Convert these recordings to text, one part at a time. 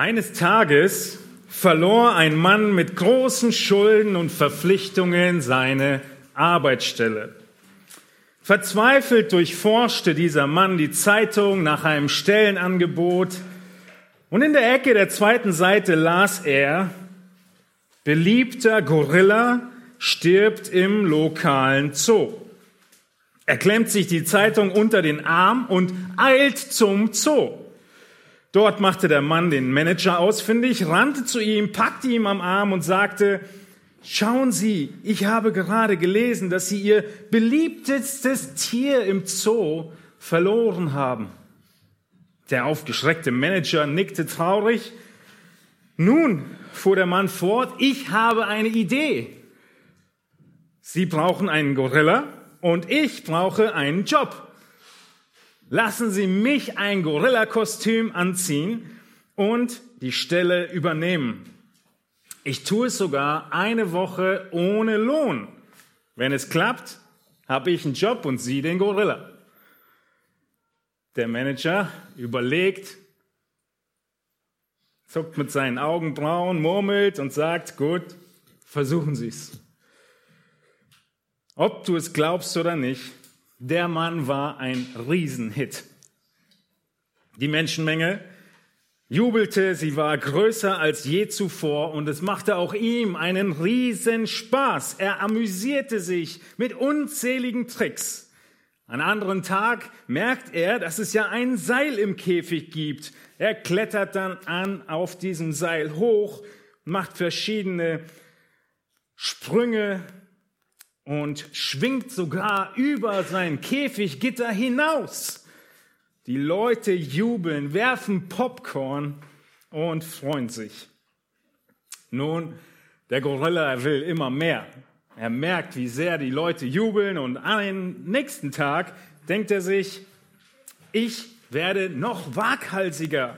Eines Tages verlor ein Mann mit großen Schulden und Verpflichtungen seine Arbeitsstelle. Verzweifelt durchforschte dieser Mann die Zeitung nach einem Stellenangebot und in der Ecke der zweiten Seite las er, beliebter Gorilla stirbt im lokalen Zoo. Er klemmt sich die Zeitung unter den Arm und eilt zum Zoo. Dort machte der Mann den Manager ausfindig, rannte zu ihm, packte ihn am Arm und sagte, Schauen Sie, ich habe gerade gelesen, dass Sie Ihr beliebtestes Tier im Zoo verloren haben. Der aufgeschreckte Manager nickte traurig. Nun, fuhr der Mann fort, ich habe eine Idee. Sie brauchen einen Gorilla und ich brauche einen Job. Lassen Sie mich ein Gorilla-Kostüm anziehen und die Stelle übernehmen. Ich tue es sogar eine Woche ohne Lohn. Wenn es klappt, habe ich einen Job und Sie den Gorilla. Der Manager überlegt, zuckt mit seinen Augenbrauen, murmelt und sagt, gut, versuchen Sie es. Ob du es glaubst oder nicht, der Mann war ein Riesenhit. Die Menschenmenge jubelte, sie war größer als je zuvor und es machte auch ihm einen riesen Spaß. Er amüsierte sich mit unzähligen Tricks. An anderen Tag merkt er, dass es ja ein Seil im Käfig gibt. Er klettert dann an auf diesem Seil hoch, macht verschiedene Sprünge und schwingt sogar über sein Käfiggitter hinaus. Die Leute jubeln, werfen Popcorn und freuen sich. Nun, der Gorilla will immer mehr. Er merkt, wie sehr die Leute jubeln und am nächsten Tag denkt er sich, ich werde noch waghalsiger.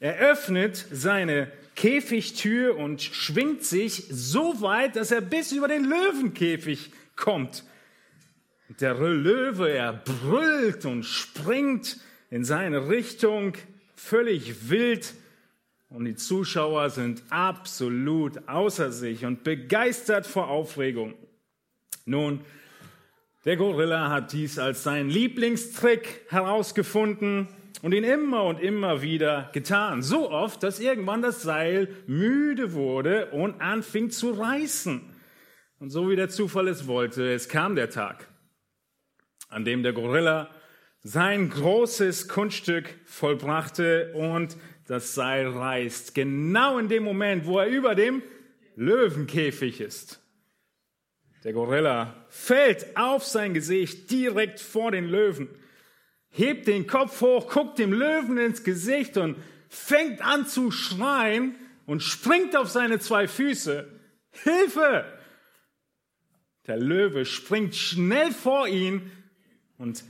Er öffnet seine Käfigtür und schwingt sich so weit, dass er bis über den Löwenkäfig kommt. Der Löwe, er brüllt und springt in seine Richtung, völlig wild. Und die Zuschauer sind absolut außer sich und begeistert vor Aufregung. Nun, der Gorilla hat dies als seinen Lieblingstrick herausgefunden und ihn immer und immer wieder getan. So oft, dass irgendwann das Seil müde wurde und anfing zu reißen. Und so wie der Zufall es wollte, es kam der Tag, an dem der Gorilla sein großes Kunststück vollbrachte und das Seil reißt. Genau in dem Moment, wo er über dem Löwenkäfig ist. Der Gorilla fällt auf sein Gesicht direkt vor den Löwen, hebt den Kopf hoch, guckt dem Löwen ins Gesicht und fängt an zu schreien und springt auf seine zwei Füße. Hilfe! Der Löwe springt schnell vor ihn und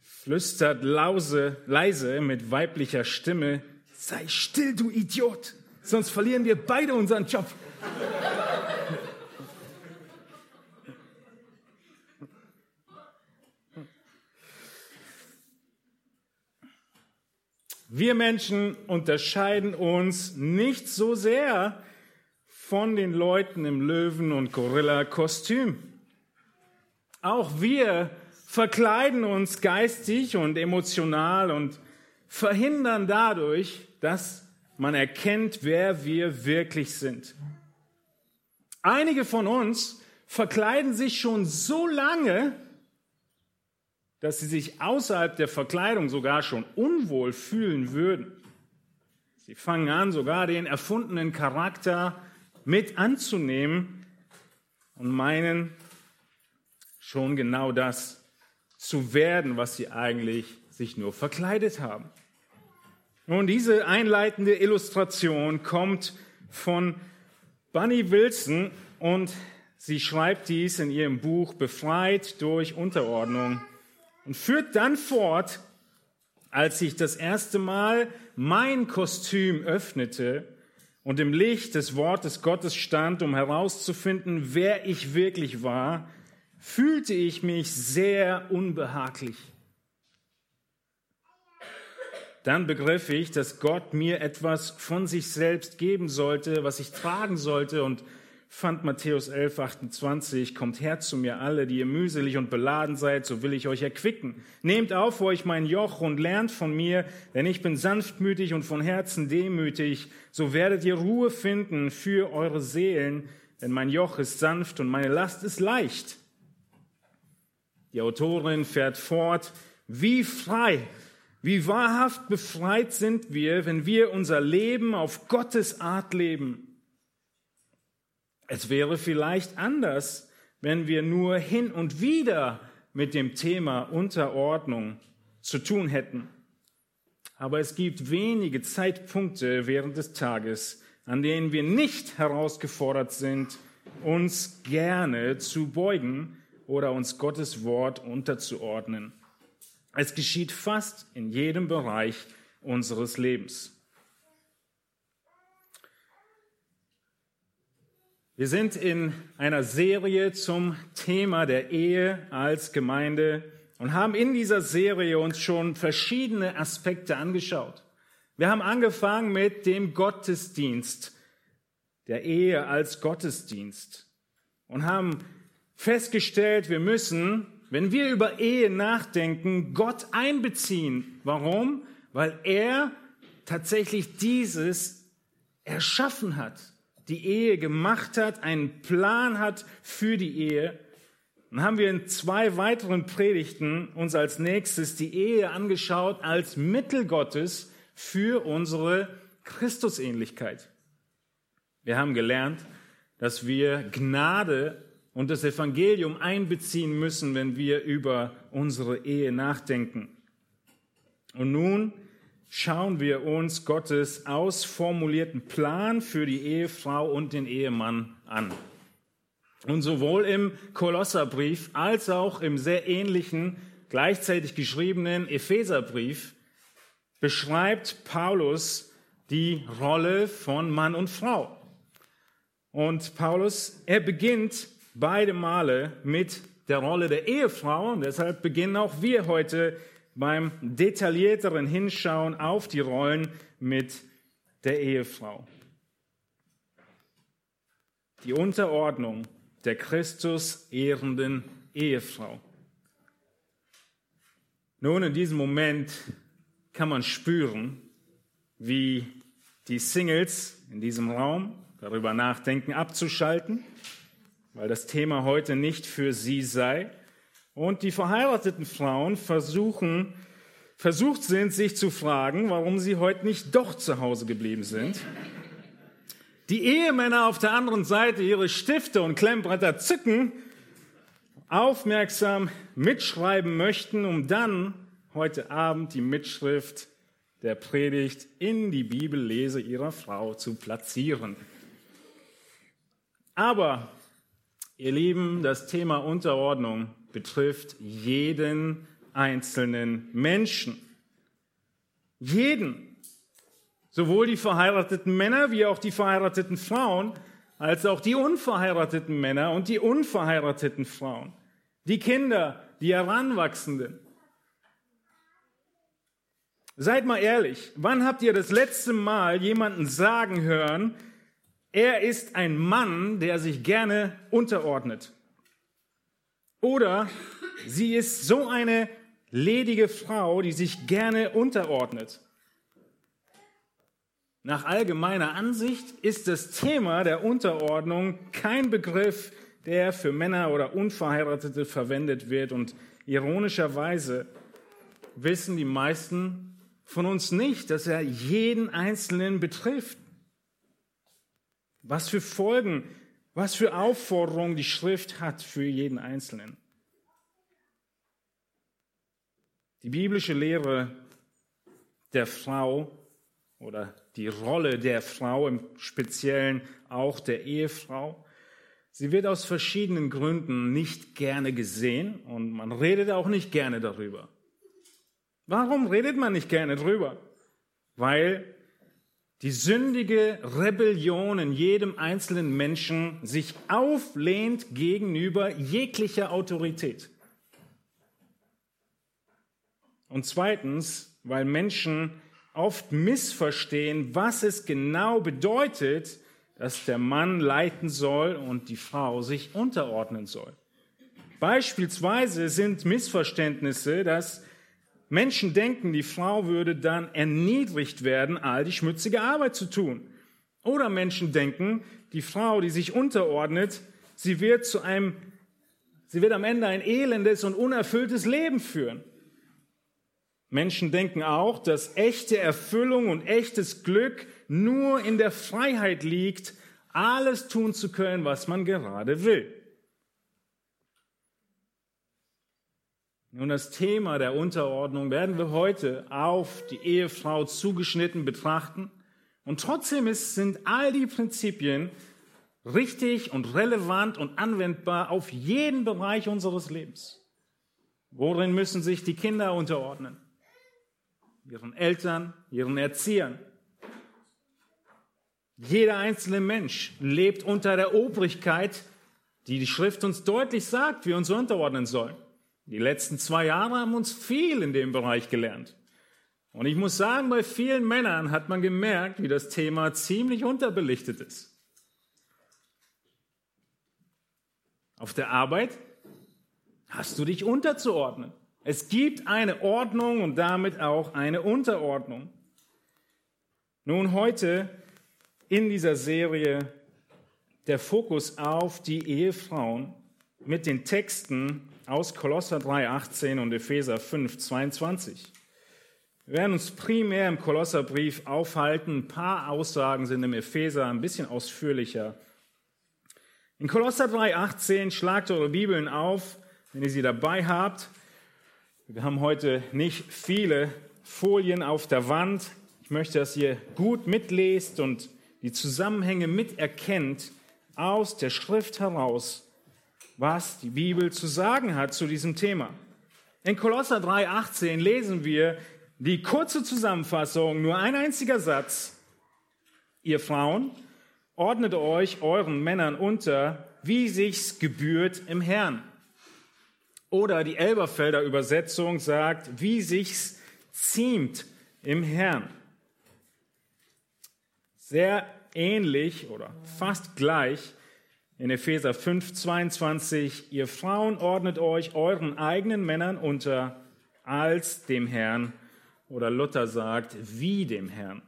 flüstert lause, leise mit weiblicher Stimme, sei still, du Idiot, sonst verlieren wir beide unseren Job. Wir Menschen unterscheiden uns nicht so sehr von den Leuten im Löwen- und Gorilla-Kostüm. Auch wir verkleiden uns geistig und emotional und verhindern dadurch, dass man erkennt, wer wir wirklich sind. Einige von uns verkleiden sich schon so lange, dass sie sich außerhalb der Verkleidung sogar schon unwohl fühlen würden. Sie fangen an, sogar den erfundenen Charakter mit anzunehmen und meinen schon genau das zu werden, was sie eigentlich sich nur verkleidet haben. Nun, diese einleitende Illustration kommt von Bunny Wilson und sie schreibt dies in ihrem Buch Befreit durch Unterordnung und führt dann fort, als ich das erste Mal mein Kostüm öffnete und im Licht des Wortes Gottes stand, um herauszufinden, wer ich wirklich war, fühlte ich mich sehr unbehaglich. dann begriff ich, dass Gott mir etwas von sich selbst geben sollte, was ich tragen sollte und fand Matthäus 11, 28, kommt her zu mir alle, die ihr mühselig und beladen seid, so will ich euch erquicken. Nehmt auf euch mein Joch und lernt von mir, denn ich bin sanftmütig und von Herzen demütig, so werdet ihr Ruhe finden für eure Seelen, denn mein Joch ist sanft und meine Last ist leicht. Die Autorin fährt fort, wie frei, wie wahrhaft befreit sind wir, wenn wir unser Leben auf Gottes Art leben. Es wäre vielleicht anders, wenn wir nur hin und wieder mit dem Thema Unterordnung zu tun hätten. Aber es gibt wenige Zeitpunkte während des Tages, an denen wir nicht herausgefordert sind, uns gerne zu beugen oder uns Gottes Wort unterzuordnen. Es geschieht fast in jedem Bereich unseres Lebens. Wir sind in einer Serie zum Thema der Ehe als Gemeinde und haben in dieser Serie uns schon verschiedene Aspekte angeschaut. Wir haben angefangen mit dem Gottesdienst, der Ehe als Gottesdienst und haben festgestellt, wir müssen, wenn wir über Ehe nachdenken, Gott einbeziehen. Warum? Weil er tatsächlich dieses erschaffen hat die Ehe gemacht hat, einen Plan hat für die Ehe. Dann haben wir in zwei weiteren Predigten uns als nächstes die Ehe angeschaut als Mittel Gottes für unsere Christusähnlichkeit. Wir haben gelernt, dass wir Gnade und das Evangelium einbeziehen müssen, wenn wir über unsere Ehe nachdenken. Und nun schauen wir uns Gottes ausformulierten Plan für die Ehefrau und den Ehemann an. Und sowohl im Kolosserbrief als auch im sehr ähnlichen, gleichzeitig geschriebenen Epheserbrief beschreibt Paulus die Rolle von Mann und Frau. Und Paulus, er beginnt beide Male mit der Rolle der Ehefrau und deshalb beginnen auch wir heute beim detaillierteren Hinschauen auf die Rollen mit der Ehefrau. Die Unterordnung der Christus ehrenden Ehefrau. Nun, in diesem Moment kann man spüren, wie die Singles in diesem Raum darüber nachdenken, abzuschalten, weil das Thema heute nicht für sie sei. Und die verheirateten Frauen versuchen, versucht sind, sich zu fragen, warum sie heute nicht doch zu Hause geblieben sind. Die Ehemänner auf der anderen Seite ihre Stifte und Klemmbretter zücken, aufmerksam mitschreiben möchten, um dann heute Abend die Mitschrift der Predigt in die Bibellese ihrer Frau zu platzieren. Aber, ihr Lieben, das Thema Unterordnung betrifft jeden einzelnen Menschen. Jeden. Sowohl die verheirateten Männer wie auch die verheirateten Frauen, als auch die unverheirateten Männer und die unverheirateten Frauen. Die Kinder, die Heranwachsenden. Seid mal ehrlich, wann habt ihr das letzte Mal jemanden sagen hören, er ist ein Mann, der sich gerne unterordnet? Oder sie ist so eine ledige Frau, die sich gerne unterordnet. Nach allgemeiner Ansicht ist das Thema der Unterordnung kein Begriff, der für Männer oder Unverheiratete verwendet wird. Und ironischerweise wissen die meisten von uns nicht, dass er jeden Einzelnen betrifft. Was für Folgen was für Aufforderungen die Schrift hat für jeden Einzelnen. Die biblische Lehre der Frau oder die Rolle der Frau im Speziellen auch der Ehefrau, sie wird aus verschiedenen Gründen nicht gerne gesehen und man redet auch nicht gerne darüber. Warum redet man nicht gerne darüber? Weil die sündige Rebellion in jedem einzelnen Menschen sich auflehnt gegenüber jeglicher Autorität. Und zweitens, weil Menschen oft missverstehen, was es genau bedeutet, dass der Mann leiten soll und die Frau sich unterordnen soll. Beispielsweise sind Missverständnisse, dass Menschen denken, die Frau würde dann erniedrigt werden, all die schmutzige Arbeit zu tun. Oder Menschen denken, die Frau, die sich unterordnet, sie wird zu einem, sie wird am Ende ein elendes und unerfülltes Leben führen. Menschen denken auch, dass echte Erfüllung und echtes Glück nur in der Freiheit liegt, alles tun zu können, was man gerade will. Nun, das Thema der Unterordnung werden wir heute auf die Ehefrau zugeschnitten betrachten. Und trotzdem ist, sind all die Prinzipien richtig und relevant und anwendbar auf jeden Bereich unseres Lebens. Worin müssen sich die Kinder unterordnen? Ihren Eltern, ihren Erziehern. Jeder einzelne Mensch lebt unter der Obrigkeit, die die Schrift uns deutlich sagt, wie wir uns unterordnen sollen. Die letzten zwei Jahre haben uns viel in dem Bereich gelernt. Und ich muss sagen, bei vielen Männern hat man gemerkt, wie das Thema ziemlich unterbelichtet ist. Auf der Arbeit hast du dich unterzuordnen. Es gibt eine Ordnung und damit auch eine Unterordnung. Nun heute in dieser Serie der Fokus auf die Ehefrauen mit den Texten aus Kolosser 3,18 und Epheser 5,22. Wir werden uns primär im Kolosserbrief aufhalten. Ein paar Aussagen sind im Epheser ein bisschen ausführlicher. In Kolosser 3,18 schlagt eure Bibeln auf, wenn ihr sie dabei habt. Wir haben heute nicht viele Folien auf der Wand. Ich möchte, dass ihr gut mitlest und die Zusammenhänge miterkennt aus der Schrift heraus, was die Bibel zu sagen hat zu diesem Thema. In Kolosser 3,18 lesen wir die kurze Zusammenfassung, nur ein einziger Satz. Ihr Frauen, ordnet euch euren Männern unter, wie sich's gebührt im Herrn. Oder die Elberfelder Übersetzung sagt, wie sich's ziemt im Herrn sehr ähnlich oder fast gleich in Epheser 5, 22, ihr Frauen ordnet euch euren eigenen Männern unter als dem Herrn oder Luther sagt, wie dem Herrn.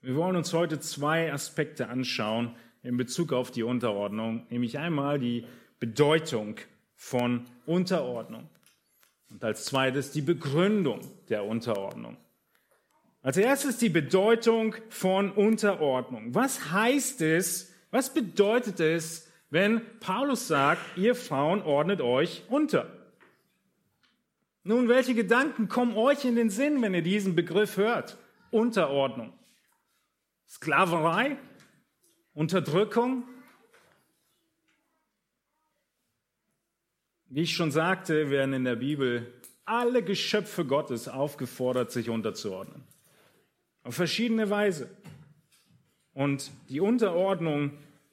Wir wollen uns heute zwei Aspekte anschauen in Bezug auf die Unterordnung, nämlich einmal die Bedeutung von Unterordnung und als zweites die Begründung der Unterordnung. Als erstes die Bedeutung von Unterordnung. Was heißt es, was bedeutet es, wenn Paulus sagt, ihr Frauen ordnet euch unter? Nun, welche Gedanken kommen euch in den Sinn, wenn ihr diesen Begriff hört? Unterordnung. Sklaverei? Unterdrückung? Wie ich schon sagte, werden in der Bibel alle Geschöpfe Gottes aufgefordert, sich unterzuordnen. Auf verschiedene Weise. Und die Unterordnung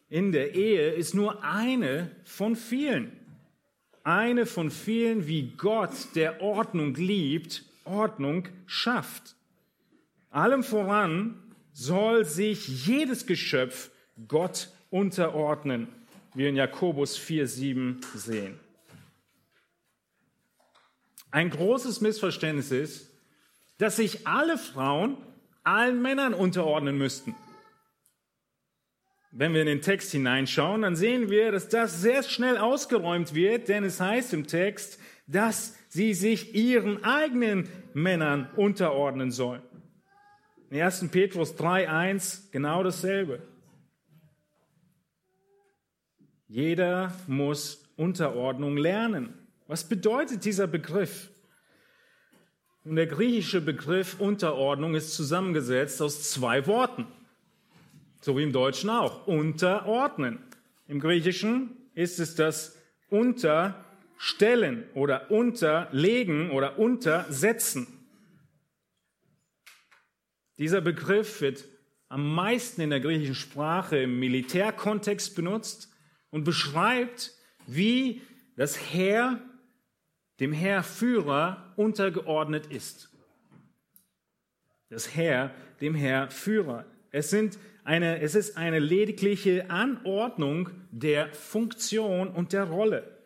in der Ehe ist nur eine von vielen. Eine von vielen, wie Gott, der Ordnung liebt, Ordnung schafft. Allem voran soll sich jedes Geschöpf Gott unterordnen, wie in Jakobus 4,7 sehen. Ein großes Missverständnis ist, dass sich alle Frauen allen Männern unterordnen müssten. Wenn wir in den Text hineinschauen, dann sehen wir, dass das sehr schnell ausgeräumt wird, denn es heißt im Text, dass sie sich ihren eigenen Männern unterordnen sollen. In 1. Petrus 3.1 genau dasselbe. Jeder muss Unterordnung lernen. Was bedeutet dieser Begriff? Und der griechische Begriff Unterordnung ist zusammengesetzt aus zwei Worten. So wie im Deutschen auch. Unterordnen. Im Griechischen ist es das Unterstellen oder Unterlegen oder Untersetzen. Dieser Begriff wird am meisten in der griechischen Sprache im Militärkontext benutzt und beschreibt, wie das Heer dem Heerführer untergeordnet ist. Das Herr dem Herr Führer. Es, sind eine, es ist eine ledigliche Anordnung der Funktion und der Rolle.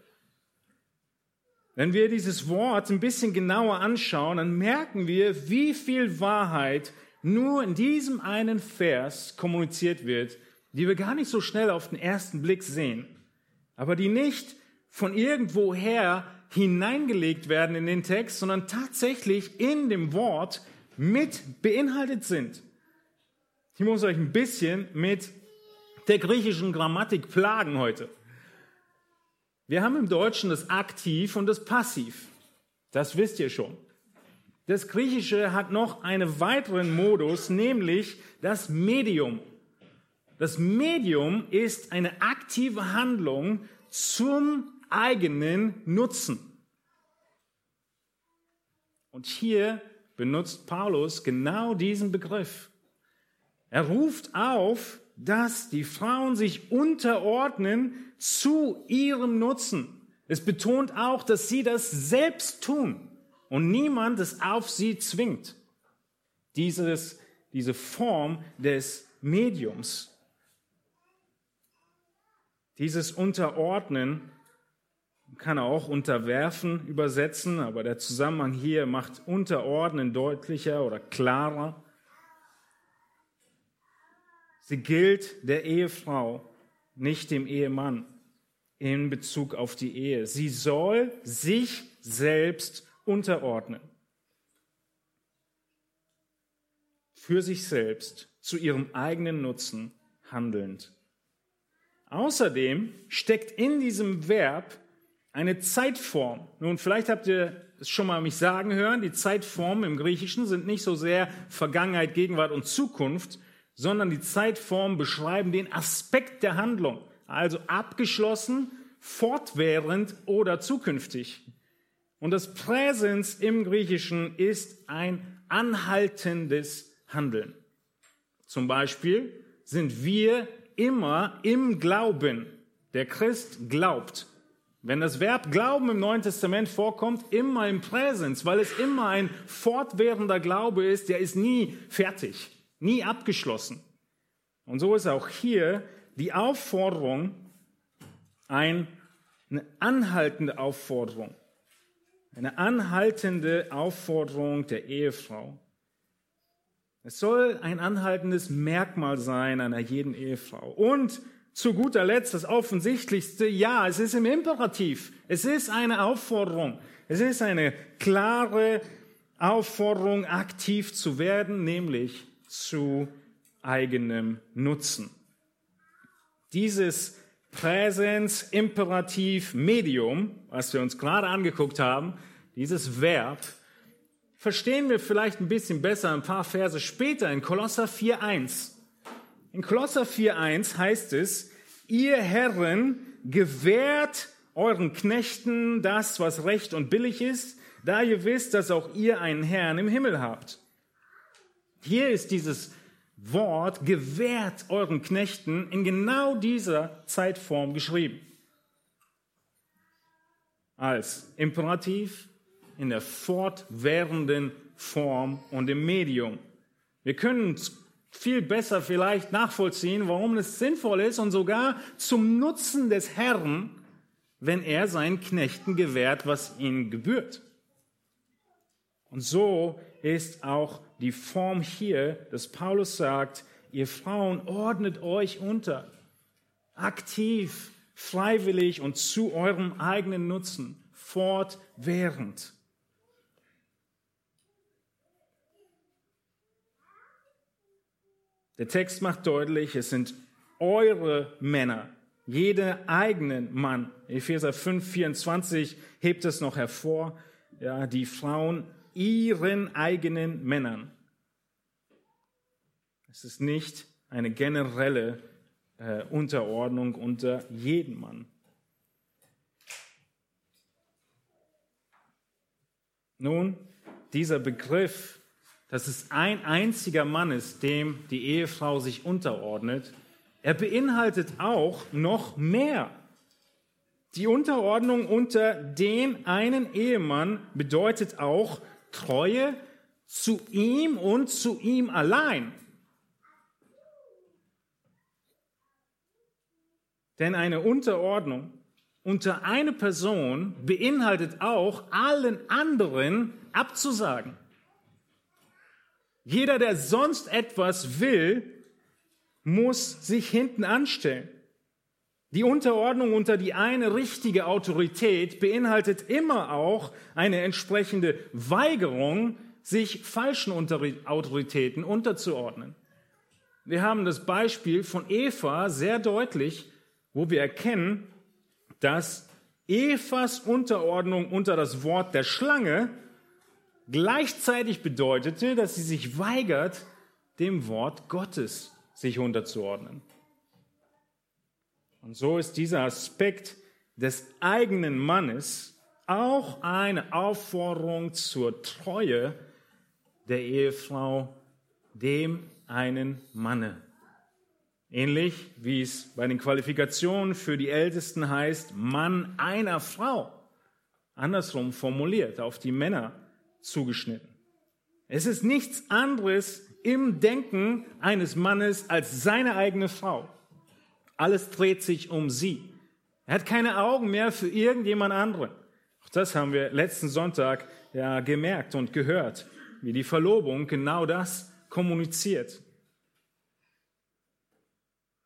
Wenn wir dieses Wort ein bisschen genauer anschauen, dann merken wir, wie viel Wahrheit nur in diesem einen Vers kommuniziert wird, die wir gar nicht so schnell auf den ersten Blick sehen, aber die nicht von irgendwoher hineingelegt werden in den Text, sondern tatsächlich in dem Wort mit beinhaltet sind. Ich muss euch ein bisschen mit der griechischen Grammatik plagen heute. Wir haben im Deutschen das Aktiv und das Passiv. Das wisst ihr schon. Das Griechische hat noch einen weiteren Modus, nämlich das Medium. Das Medium ist eine aktive Handlung zum eigenen Nutzen. Und hier benutzt Paulus genau diesen Begriff. Er ruft auf, dass die Frauen sich unterordnen zu ihrem Nutzen. Es betont auch, dass sie das selbst tun und niemand es auf sie zwingt. Dieses, diese Form des Mediums. Dieses Unterordnen kann er auch unterwerfen übersetzen, aber der Zusammenhang hier macht unterordnen deutlicher oder klarer. Sie gilt der Ehefrau, nicht dem Ehemann in Bezug auf die Ehe. Sie soll sich selbst unterordnen. Für sich selbst, zu ihrem eigenen Nutzen handelnd. Außerdem steckt in diesem Verb eine Zeitform. Nun, vielleicht habt ihr es schon mal mich sagen hören, die Zeitformen im Griechischen sind nicht so sehr Vergangenheit, Gegenwart und Zukunft, sondern die Zeitformen beschreiben den Aspekt der Handlung, also abgeschlossen, fortwährend oder zukünftig. Und das Präsens im Griechischen ist ein anhaltendes Handeln. Zum Beispiel sind wir immer im Glauben. Der Christ glaubt. Wenn das Verb Glauben im Neuen Testament vorkommt, immer im Präsens, weil es immer ein fortwährender Glaube ist, der ist nie fertig, nie abgeschlossen. Und so ist auch hier die Aufforderung ein, eine anhaltende Aufforderung, eine anhaltende Aufforderung der Ehefrau. Es soll ein anhaltendes Merkmal sein einer jeden Ehefrau. Und zu guter Letzt das Offensichtlichste, ja, es ist im Imperativ. Es ist eine Aufforderung. Es ist eine klare Aufforderung, aktiv zu werden, nämlich zu eigenem Nutzen. Dieses Präsens, Imperativ, Medium, was wir uns gerade angeguckt haben, dieses Verb, verstehen wir vielleicht ein bisschen besser ein paar Verse später in Kolosser 4.1. In Kolosser 4.1 heißt es, ihr Herren gewährt euren Knechten das, was recht und billig ist, da ihr wisst, dass auch ihr einen Herrn im Himmel habt. Hier ist dieses Wort gewährt euren Knechten in genau dieser Zeitform geschrieben. Als Imperativ in der fortwährenden Form und im Medium. Wir können viel besser vielleicht nachvollziehen, warum es sinnvoll ist und sogar zum Nutzen des Herrn, wenn er seinen Knechten gewährt, was ihnen gebührt. Und so ist auch die Form hier, dass Paulus sagt, ihr Frauen ordnet euch unter, aktiv, freiwillig und zu eurem eigenen Nutzen, fortwährend. Der Text macht deutlich, es sind eure Männer, jeder eigenen Mann. Epheser 5, 24 hebt es noch hervor, ja, die Frauen ihren eigenen Männern. Es ist nicht eine generelle äh, Unterordnung unter jeden Mann. Nun, dieser Begriff dass es ein einziger Mann ist, dem die Ehefrau sich unterordnet, er beinhaltet auch noch mehr. Die Unterordnung unter den einen Ehemann bedeutet auch Treue zu ihm und zu ihm allein. Denn eine Unterordnung unter eine Person beinhaltet auch, allen anderen abzusagen. Jeder, der sonst etwas will, muss sich hinten anstellen. Die Unterordnung unter die eine richtige Autorität beinhaltet immer auch eine entsprechende Weigerung, sich falschen Autoritäten unterzuordnen. Wir haben das Beispiel von Eva sehr deutlich, wo wir erkennen, dass Evas Unterordnung unter das Wort der Schlange gleichzeitig bedeutete, dass sie sich weigert, dem Wort Gottes sich unterzuordnen. Und so ist dieser Aspekt des eigenen Mannes auch eine Aufforderung zur Treue der Ehefrau dem einen Manne. Ähnlich wie es bei den Qualifikationen für die Ältesten heißt, Mann einer Frau. Andersrum formuliert, auf die Männer zugeschnitten. Es ist nichts anderes im Denken eines Mannes als seine eigene Frau. Alles dreht sich um sie. Er hat keine Augen mehr für irgendjemand anderen. Auch das haben wir letzten Sonntag ja gemerkt und gehört, wie die Verlobung genau das kommuniziert.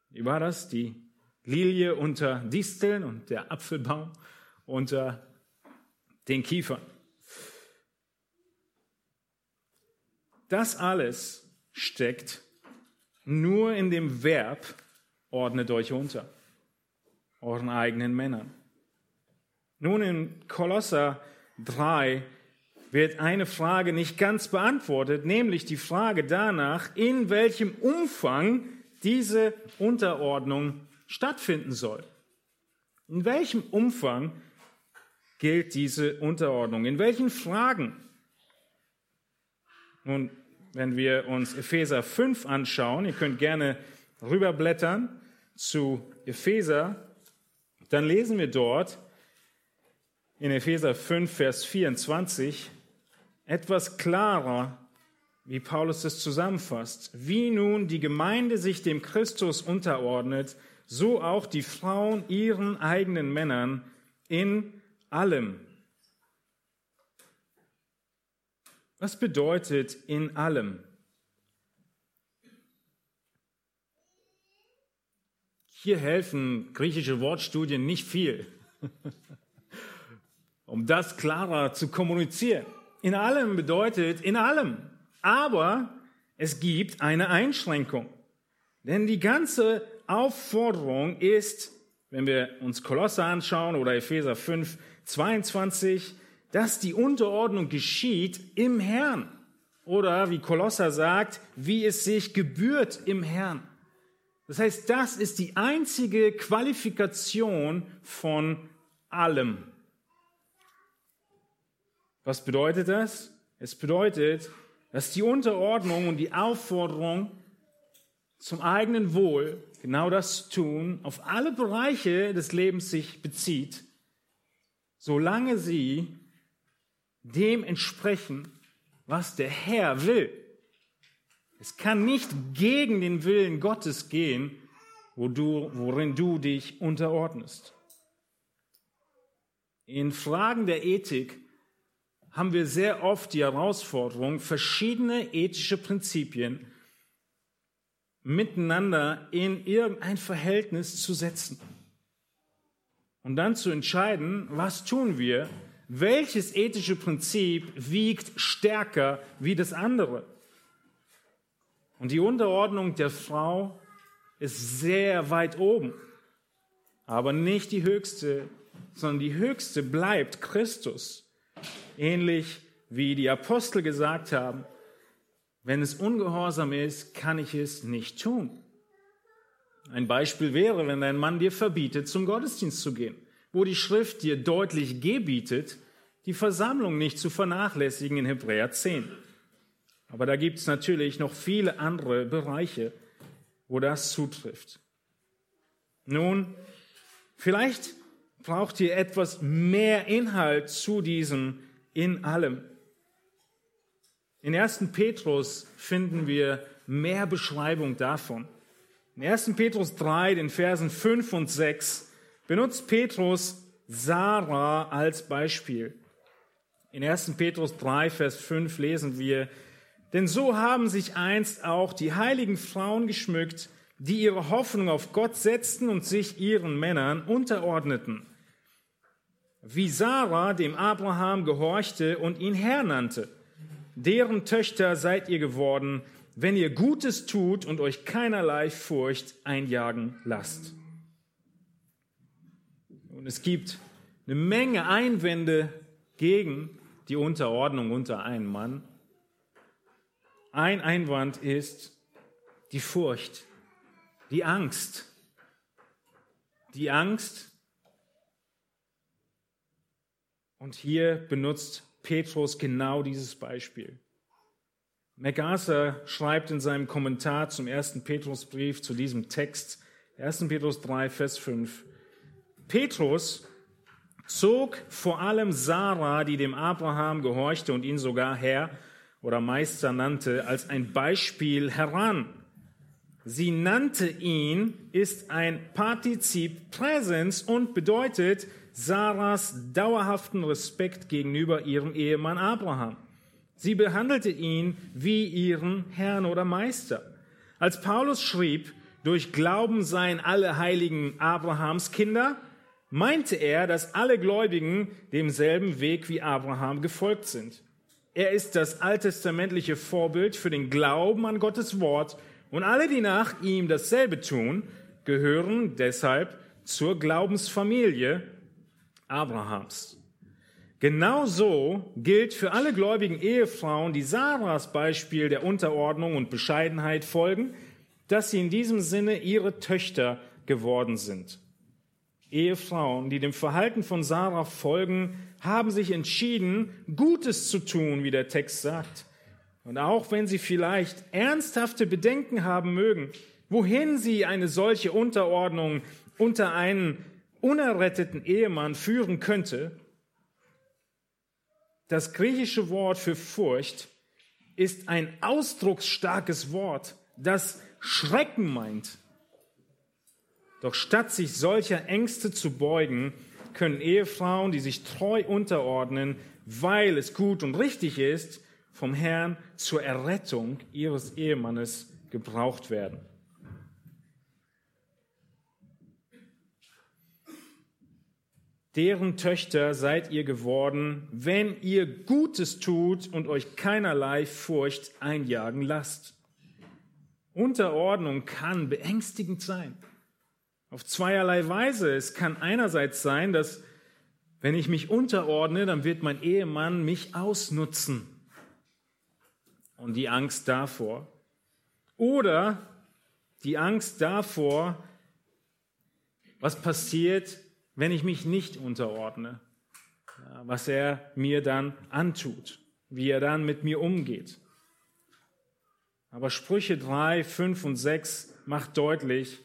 Wie war das? Die Lilie unter Disteln und der Apfelbaum unter den Kiefern. Das alles steckt nur in dem Verb ordnet euch unter, euren eigenen Männern. Nun in Kolosser 3 wird eine Frage nicht ganz beantwortet, nämlich die Frage danach, in welchem Umfang diese Unterordnung stattfinden soll. In welchem Umfang gilt diese Unterordnung? In welchen Fragen? Nun, wenn wir uns Epheser 5 anschauen, ihr könnt gerne rüberblättern zu Epheser, dann lesen wir dort in Epheser 5, Vers 24 etwas klarer, wie Paulus es zusammenfasst. Wie nun die Gemeinde sich dem Christus unterordnet, so auch die Frauen ihren eigenen Männern in allem. Was bedeutet in allem? Hier helfen griechische Wortstudien nicht viel, um das klarer zu kommunizieren. In allem bedeutet in allem. Aber es gibt eine Einschränkung. Denn die ganze Aufforderung ist, wenn wir uns Kolosse anschauen oder Epheser 5, 22, dass die Unterordnung geschieht im Herrn. Oder wie Kolosser sagt, wie es sich gebührt im Herrn. Das heißt, das ist die einzige Qualifikation von allem. Was bedeutet das? Es bedeutet, dass die Unterordnung und die Aufforderung zum eigenen Wohl, genau das tun, auf alle Bereiche des Lebens sich bezieht, solange sie dem entsprechen, was der Herr will. Es kann nicht gegen den Willen Gottes gehen, wo du, worin du dich unterordnest. In Fragen der Ethik haben wir sehr oft die Herausforderung, verschiedene ethische Prinzipien miteinander in irgendein Verhältnis zu setzen. Und dann zu entscheiden, was tun wir, welches ethische Prinzip wiegt stärker wie das andere. Und die Unterordnung der Frau ist sehr weit oben, aber nicht die höchste, sondern die höchste bleibt Christus. Ähnlich wie die Apostel gesagt haben, wenn es ungehorsam ist, kann ich es nicht tun. Ein Beispiel wäre, wenn dein Mann dir verbietet, zum Gottesdienst zu gehen, wo die Schrift dir deutlich gebietet, die Versammlung nicht zu vernachlässigen in Hebräer 10. Aber da gibt es natürlich noch viele andere Bereiche, wo das zutrifft. Nun, vielleicht braucht ihr etwas mehr Inhalt zu diesem in allem. In 1. Petrus finden wir mehr Beschreibung davon. In 1. Petrus 3, den Versen 5 und 6, benutzt Petrus Sarah als Beispiel. In 1. Petrus 3, Vers 5 lesen wir, denn so haben sich einst auch die heiligen Frauen geschmückt, die ihre Hoffnung auf Gott setzten und sich ihren Männern unterordneten. Wie Sarah dem Abraham gehorchte und ihn Herr nannte. Deren Töchter seid ihr geworden, wenn ihr Gutes tut und euch keinerlei Furcht einjagen lasst. Und es gibt eine Menge Einwände gegen die Unterordnung unter einen Mann. Ein Einwand ist die Furcht, die Angst. Die Angst. Und hier benutzt Petrus genau dieses Beispiel. MacArthur schreibt in seinem Kommentar zum ersten Petrusbrief zu diesem Text, 1. Petrus 3, Vers 5, Petrus zog vor allem Sarah, die dem Abraham gehorchte und ihn sogar Herr oder Meister nannte, als ein Beispiel heran. Sie nannte ihn, ist ein Partizip Präsens und bedeutet Sarahs dauerhaften Respekt gegenüber ihrem Ehemann Abraham. Sie behandelte ihn wie ihren Herrn oder Meister. Als Paulus schrieb, durch Glauben seien alle Heiligen Abrahams Kinder, meinte er, dass alle Gläubigen demselben Weg wie Abraham gefolgt sind. Er ist das alttestamentliche Vorbild für den Glauben an Gottes Wort und alle, die nach ihm dasselbe tun, gehören deshalb zur Glaubensfamilie Abrahams. Genauso gilt für alle gläubigen Ehefrauen, die Sarahs Beispiel der Unterordnung und Bescheidenheit folgen, dass sie in diesem Sinne ihre Töchter geworden sind. Ehefrauen, die dem Verhalten von Sarah folgen, haben sich entschieden, Gutes zu tun, wie der Text sagt. Und auch wenn sie vielleicht ernsthafte Bedenken haben mögen, wohin sie eine solche Unterordnung unter einen unerretteten Ehemann führen könnte, das griechische Wort für Furcht ist ein ausdrucksstarkes Wort, das Schrecken meint. Doch statt sich solcher Ängste zu beugen, können Ehefrauen, die sich treu unterordnen, weil es gut und richtig ist, vom Herrn zur Errettung ihres Ehemannes gebraucht werden. Deren Töchter seid ihr geworden, wenn ihr Gutes tut und euch keinerlei Furcht einjagen lasst. Unterordnung kann beängstigend sein. Auf zweierlei Weise. Es kann einerseits sein, dass wenn ich mich unterordne, dann wird mein Ehemann mich ausnutzen. Und die Angst davor. Oder die Angst davor, was passiert, wenn ich mich nicht unterordne. Was er mir dann antut, wie er dann mit mir umgeht. Aber Sprüche 3, 5 und 6 macht deutlich,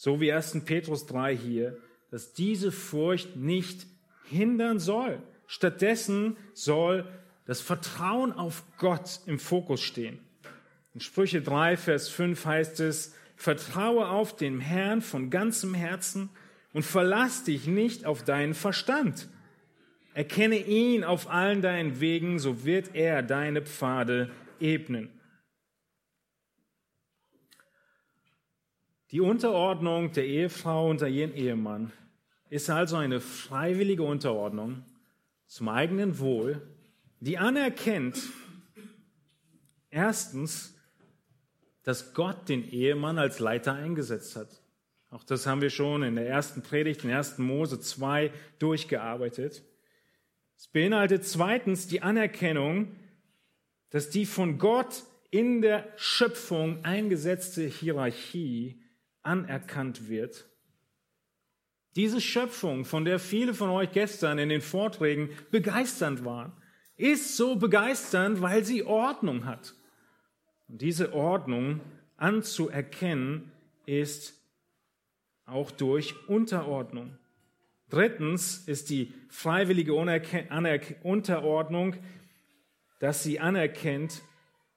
so wie 1. Petrus 3 hier, dass diese Furcht nicht hindern soll. Stattdessen soll das Vertrauen auf Gott im Fokus stehen. In Sprüche 3, Vers 5 heißt es, Vertraue auf den Herrn von ganzem Herzen und verlass dich nicht auf deinen Verstand. Erkenne ihn auf allen deinen Wegen, so wird er deine Pfade ebnen. Die Unterordnung der Ehefrau unter ihren Ehemann ist also eine freiwillige Unterordnung zum eigenen Wohl, die anerkennt, erstens, dass Gott den Ehemann als Leiter eingesetzt hat. Auch das haben wir schon in der ersten Predigt, in 1. Mose 2 durchgearbeitet. Es beinhaltet zweitens die Anerkennung, dass die von Gott in der Schöpfung eingesetzte Hierarchie anerkannt wird. Diese Schöpfung, von der viele von euch gestern in den Vorträgen begeisternd waren, ist so begeisternd, weil sie Ordnung hat. Und diese Ordnung anzuerkennen ist auch durch Unterordnung. Drittens ist die freiwillige Unterordnung dass sie anerkennt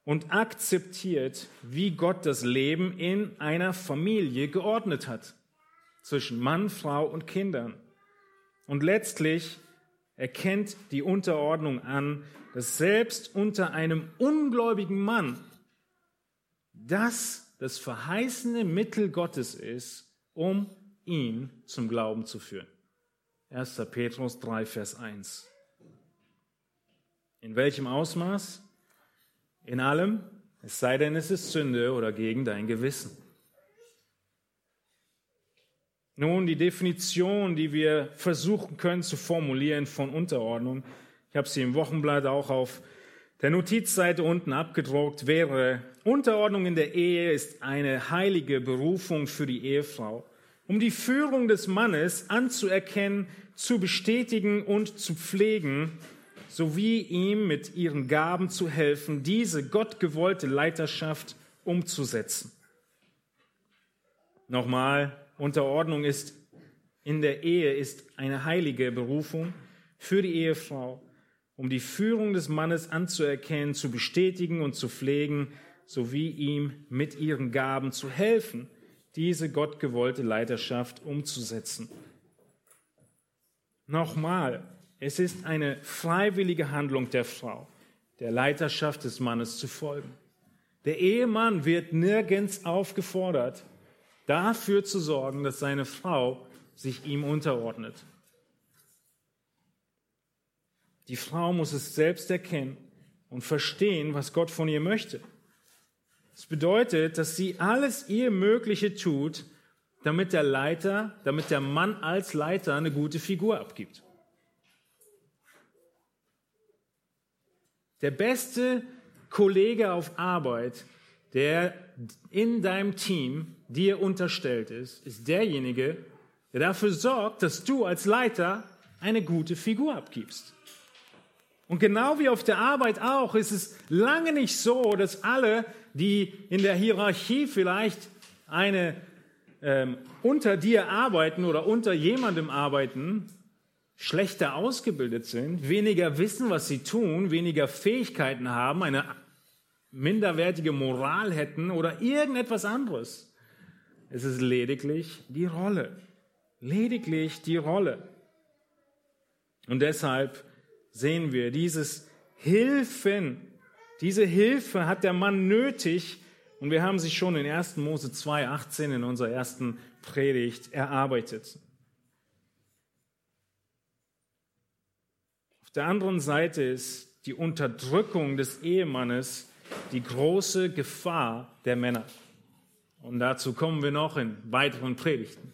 und akzeptiert, wie Gott das Leben in einer Familie geordnet hat, zwischen Mann, Frau und Kindern. Und letztlich erkennt die Unterordnung an, dass selbst unter einem ungläubigen Mann das das verheißene Mittel Gottes ist, um ihn zum Glauben zu führen. 1. Petrus 3, Vers 1. In welchem Ausmaß? In allem, es sei denn, es ist Sünde oder gegen dein Gewissen. Nun, die Definition, die wir versuchen können zu formulieren von Unterordnung, ich habe sie im Wochenblatt auch auf der Notizseite unten abgedruckt, wäre, Unterordnung in der Ehe ist eine heilige Berufung für die Ehefrau, um die Führung des Mannes anzuerkennen, zu bestätigen und zu pflegen, sowie ihm mit ihren Gaben zu helfen, diese gottgewollte Leiterschaft umzusetzen. Nochmal, Unterordnung ist in der Ehe ist eine heilige Berufung für die Ehefrau, um die Führung des Mannes anzuerkennen, zu bestätigen und zu pflegen, sowie ihm mit ihren Gaben zu helfen, diese gottgewollte Leiterschaft umzusetzen. Nochmal, es ist eine freiwillige Handlung der Frau, der Leiterschaft des Mannes zu folgen. Der Ehemann wird nirgends aufgefordert, dafür zu sorgen, dass seine Frau sich ihm unterordnet. Die Frau muss es selbst erkennen und verstehen, was Gott von ihr möchte. Das bedeutet, dass sie alles ihr Mögliche tut, damit der Leiter, damit der Mann als Leiter eine gute Figur abgibt. Der beste Kollege auf Arbeit, der in deinem Team dir unterstellt ist, ist derjenige, der dafür sorgt, dass du als Leiter eine gute Figur abgibst. Und genau wie auf der Arbeit auch, ist es lange nicht so, dass alle, die in der Hierarchie vielleicht eine ähm, unter dir arbeiten oder unter jemandem arbeiten, schlechter ausgebildet sind, weniger wissen, was sie tun, weniger Fähigkeiten haben, eine minderwertige Moral hätten oder irgendetwas anderes. Es ist lediglich die Rolle. Lediglich die Rolle. Und deshalb sehen wir dieses Hilfen. Diese Hilfe hat der Mann nötig. Und wir haben sie schon in 1. Mose 2,18 in unserer ersten Predigt erarbeitet. Der anderen Seite ist die Unterdrückung des Ehemannes die große Gefahr der Männer. Und dazu kommen wir noch in weiteren Predigten.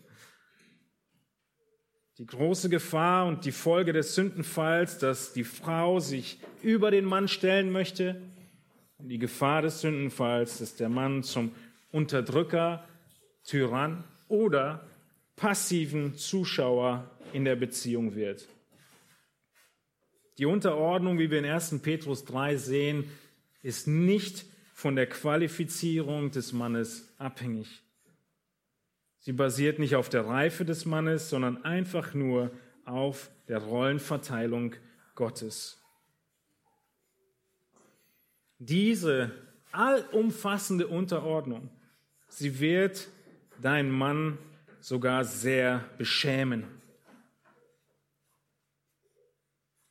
Die große Gefahr und die Folge des Sündenfalls, dass die Frau sich über den Mann stellen möchte. Und die Gefahr des Sündenfalls, dass der Mann zum Unterdrücker, Tyrann oder passiven Zuschauer in der Beziehung wird. Die Unterordnung, wie wir in 1. Petrus 3 sehen, ist nicht von der Qualifizierung des Mannes abhängig. Sie basiert nicht auf der Reife des Mannes, sondern einfach nur auf der Rollenverteilung Gottes. Diese allumfassende Unterordnung, sie wird dein Mann sogar sehr beschämen.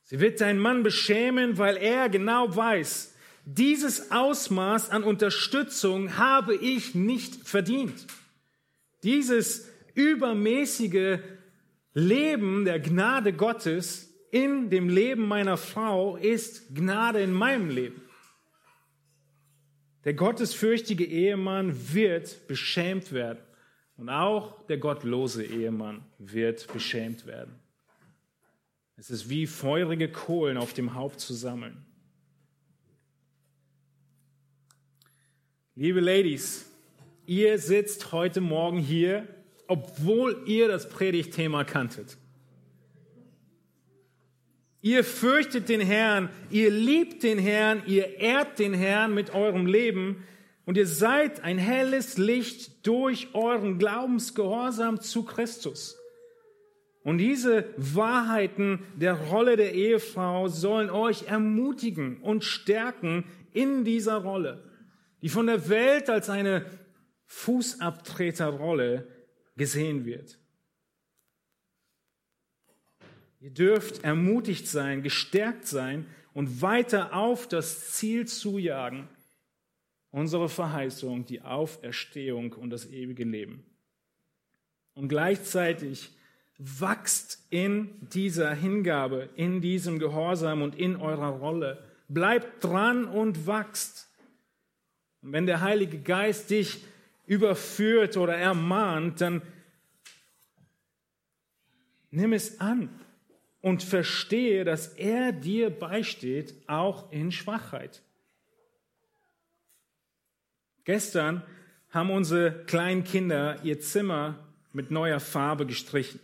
Sie wird deinen Mann beschämen, weil er genau weiß, dieses Ausmaß an Unterstützung habe ich nicht verdient. Dieses übermäßige Leben der Gnade Gottes in dem Leben meiner Frau ist Gnade in meinem Leben. Der gottesfürchtige Ehemann wird beschämt werden. Und auch der gottlose Ehemann wird beschämt werden. Es ist wie feurige Kohlen auf dem Haupt zu sammeln. Liebe Ladies, ihr sitzt heute Morgen hier, obwohl ihr das Predigtthema kanntet. Ihr fürchtet den Herrn, ihr liebt den Herrn, ihr ehrt den Herrn mit eurem Leben und ihr seid ein helles Licht durch euren Glaubensgehorsam zu Christus. Und diese Wahrheiten der Rolle der Ehefrau sollen euch ermutigen und stärken in dieser Rolle, die von der Welt als eine Fußabtreterrolle gesehen wird. Ihr dürft ermutigt sein, gestärkt sein und weiter auf das Ziel zujagen, unsere Verheißung, die Auferstehung und das ewige Leben. Und gleichzeitig wachst in dieser Hingabe, in diesem Gehorsam und in eurer Rolle. Bleibt dran und wachst. Und wenn der Heilige Geist dich überführt oder ermahnt, dann nimm es an und verstehe, dass er dir beisteht, auch in Schwachheit. Gestern haben unsere kleinen Kinder ihr Zimmer mit neuer Farbe gestrichen.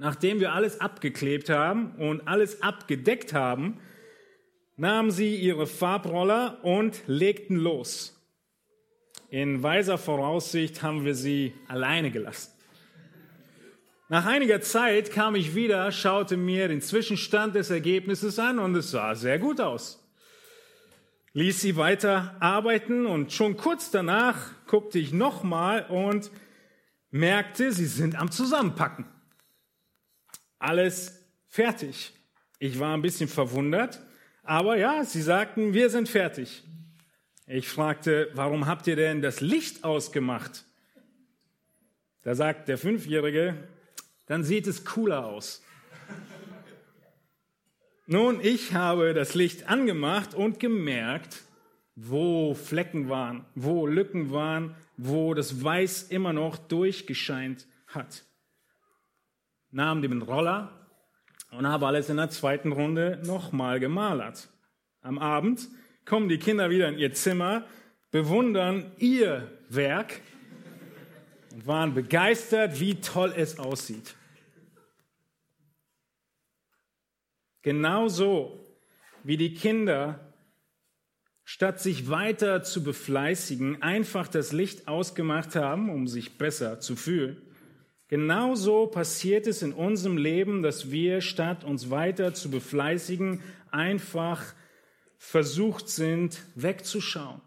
Nachdem wir alles abgeklebt haben und alles abgedeckt haben, nahmen sie ihre Farbroller und legten los. In weiser Voraussicht haben wir sie alleine gelassen. Nach einiger Zeit kam ich wieder, schaute mir den Zwischenstand des Ergebnisses an und es sah sehr gut aus. Ließ sie weiter arbeiten und schon kurz danach guckte ich nochmal und merkte, sie sind am Zusammenpacken. Alles fertig. Ich war ein bisschen verwundert, aber ja, sie sagten, wir sind fertig. Ich fragte, warum habt ihr denn das Licht ausgemacht? Da sagt der Fünfjährige, dann sieht es cooler aus. Nun, ich habe das Licht angemacht und gemerkt, wo Flecken waren, wo Lücken waren, wo das Weiß immer noch durchgescheint hat. Nahm den Roller und habe alles in der zweiten Runde nochmal gemalert. Am Abend kommen die Kinder wieder in ihr Zimmer, bewundern ihr Werk und waren begeistert, wie toll es aussieht. Genauso wie die Kinder, statt sich weiter zu befleißigen, einfach das Licht ausgemacht haben, um sich besser zu fühlen. Genauso passiert es in unserem Leben, dass wir, statt uns weiter zu befleißigen, einfach versucht sind, wegzuschauen.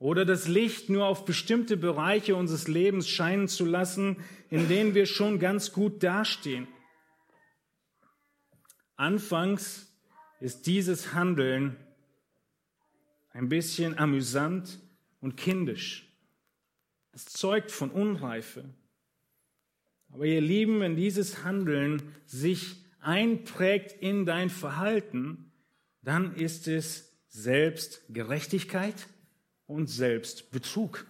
Oder das Licht nur auf bestimmte Bereiche unseres Lebens scheinen zu lassen, in denen wir schon ganz gut dastehen. Anfangs ist dieses Handeln ein bisschen amüsant und kindisch. Es zeugt von Unreife. Aber ihr Lieben, wenn dieses Handeln sich einprägt in dein Verhalten, dann ist es Selbstgerechtigkeit und Selbstbetrug.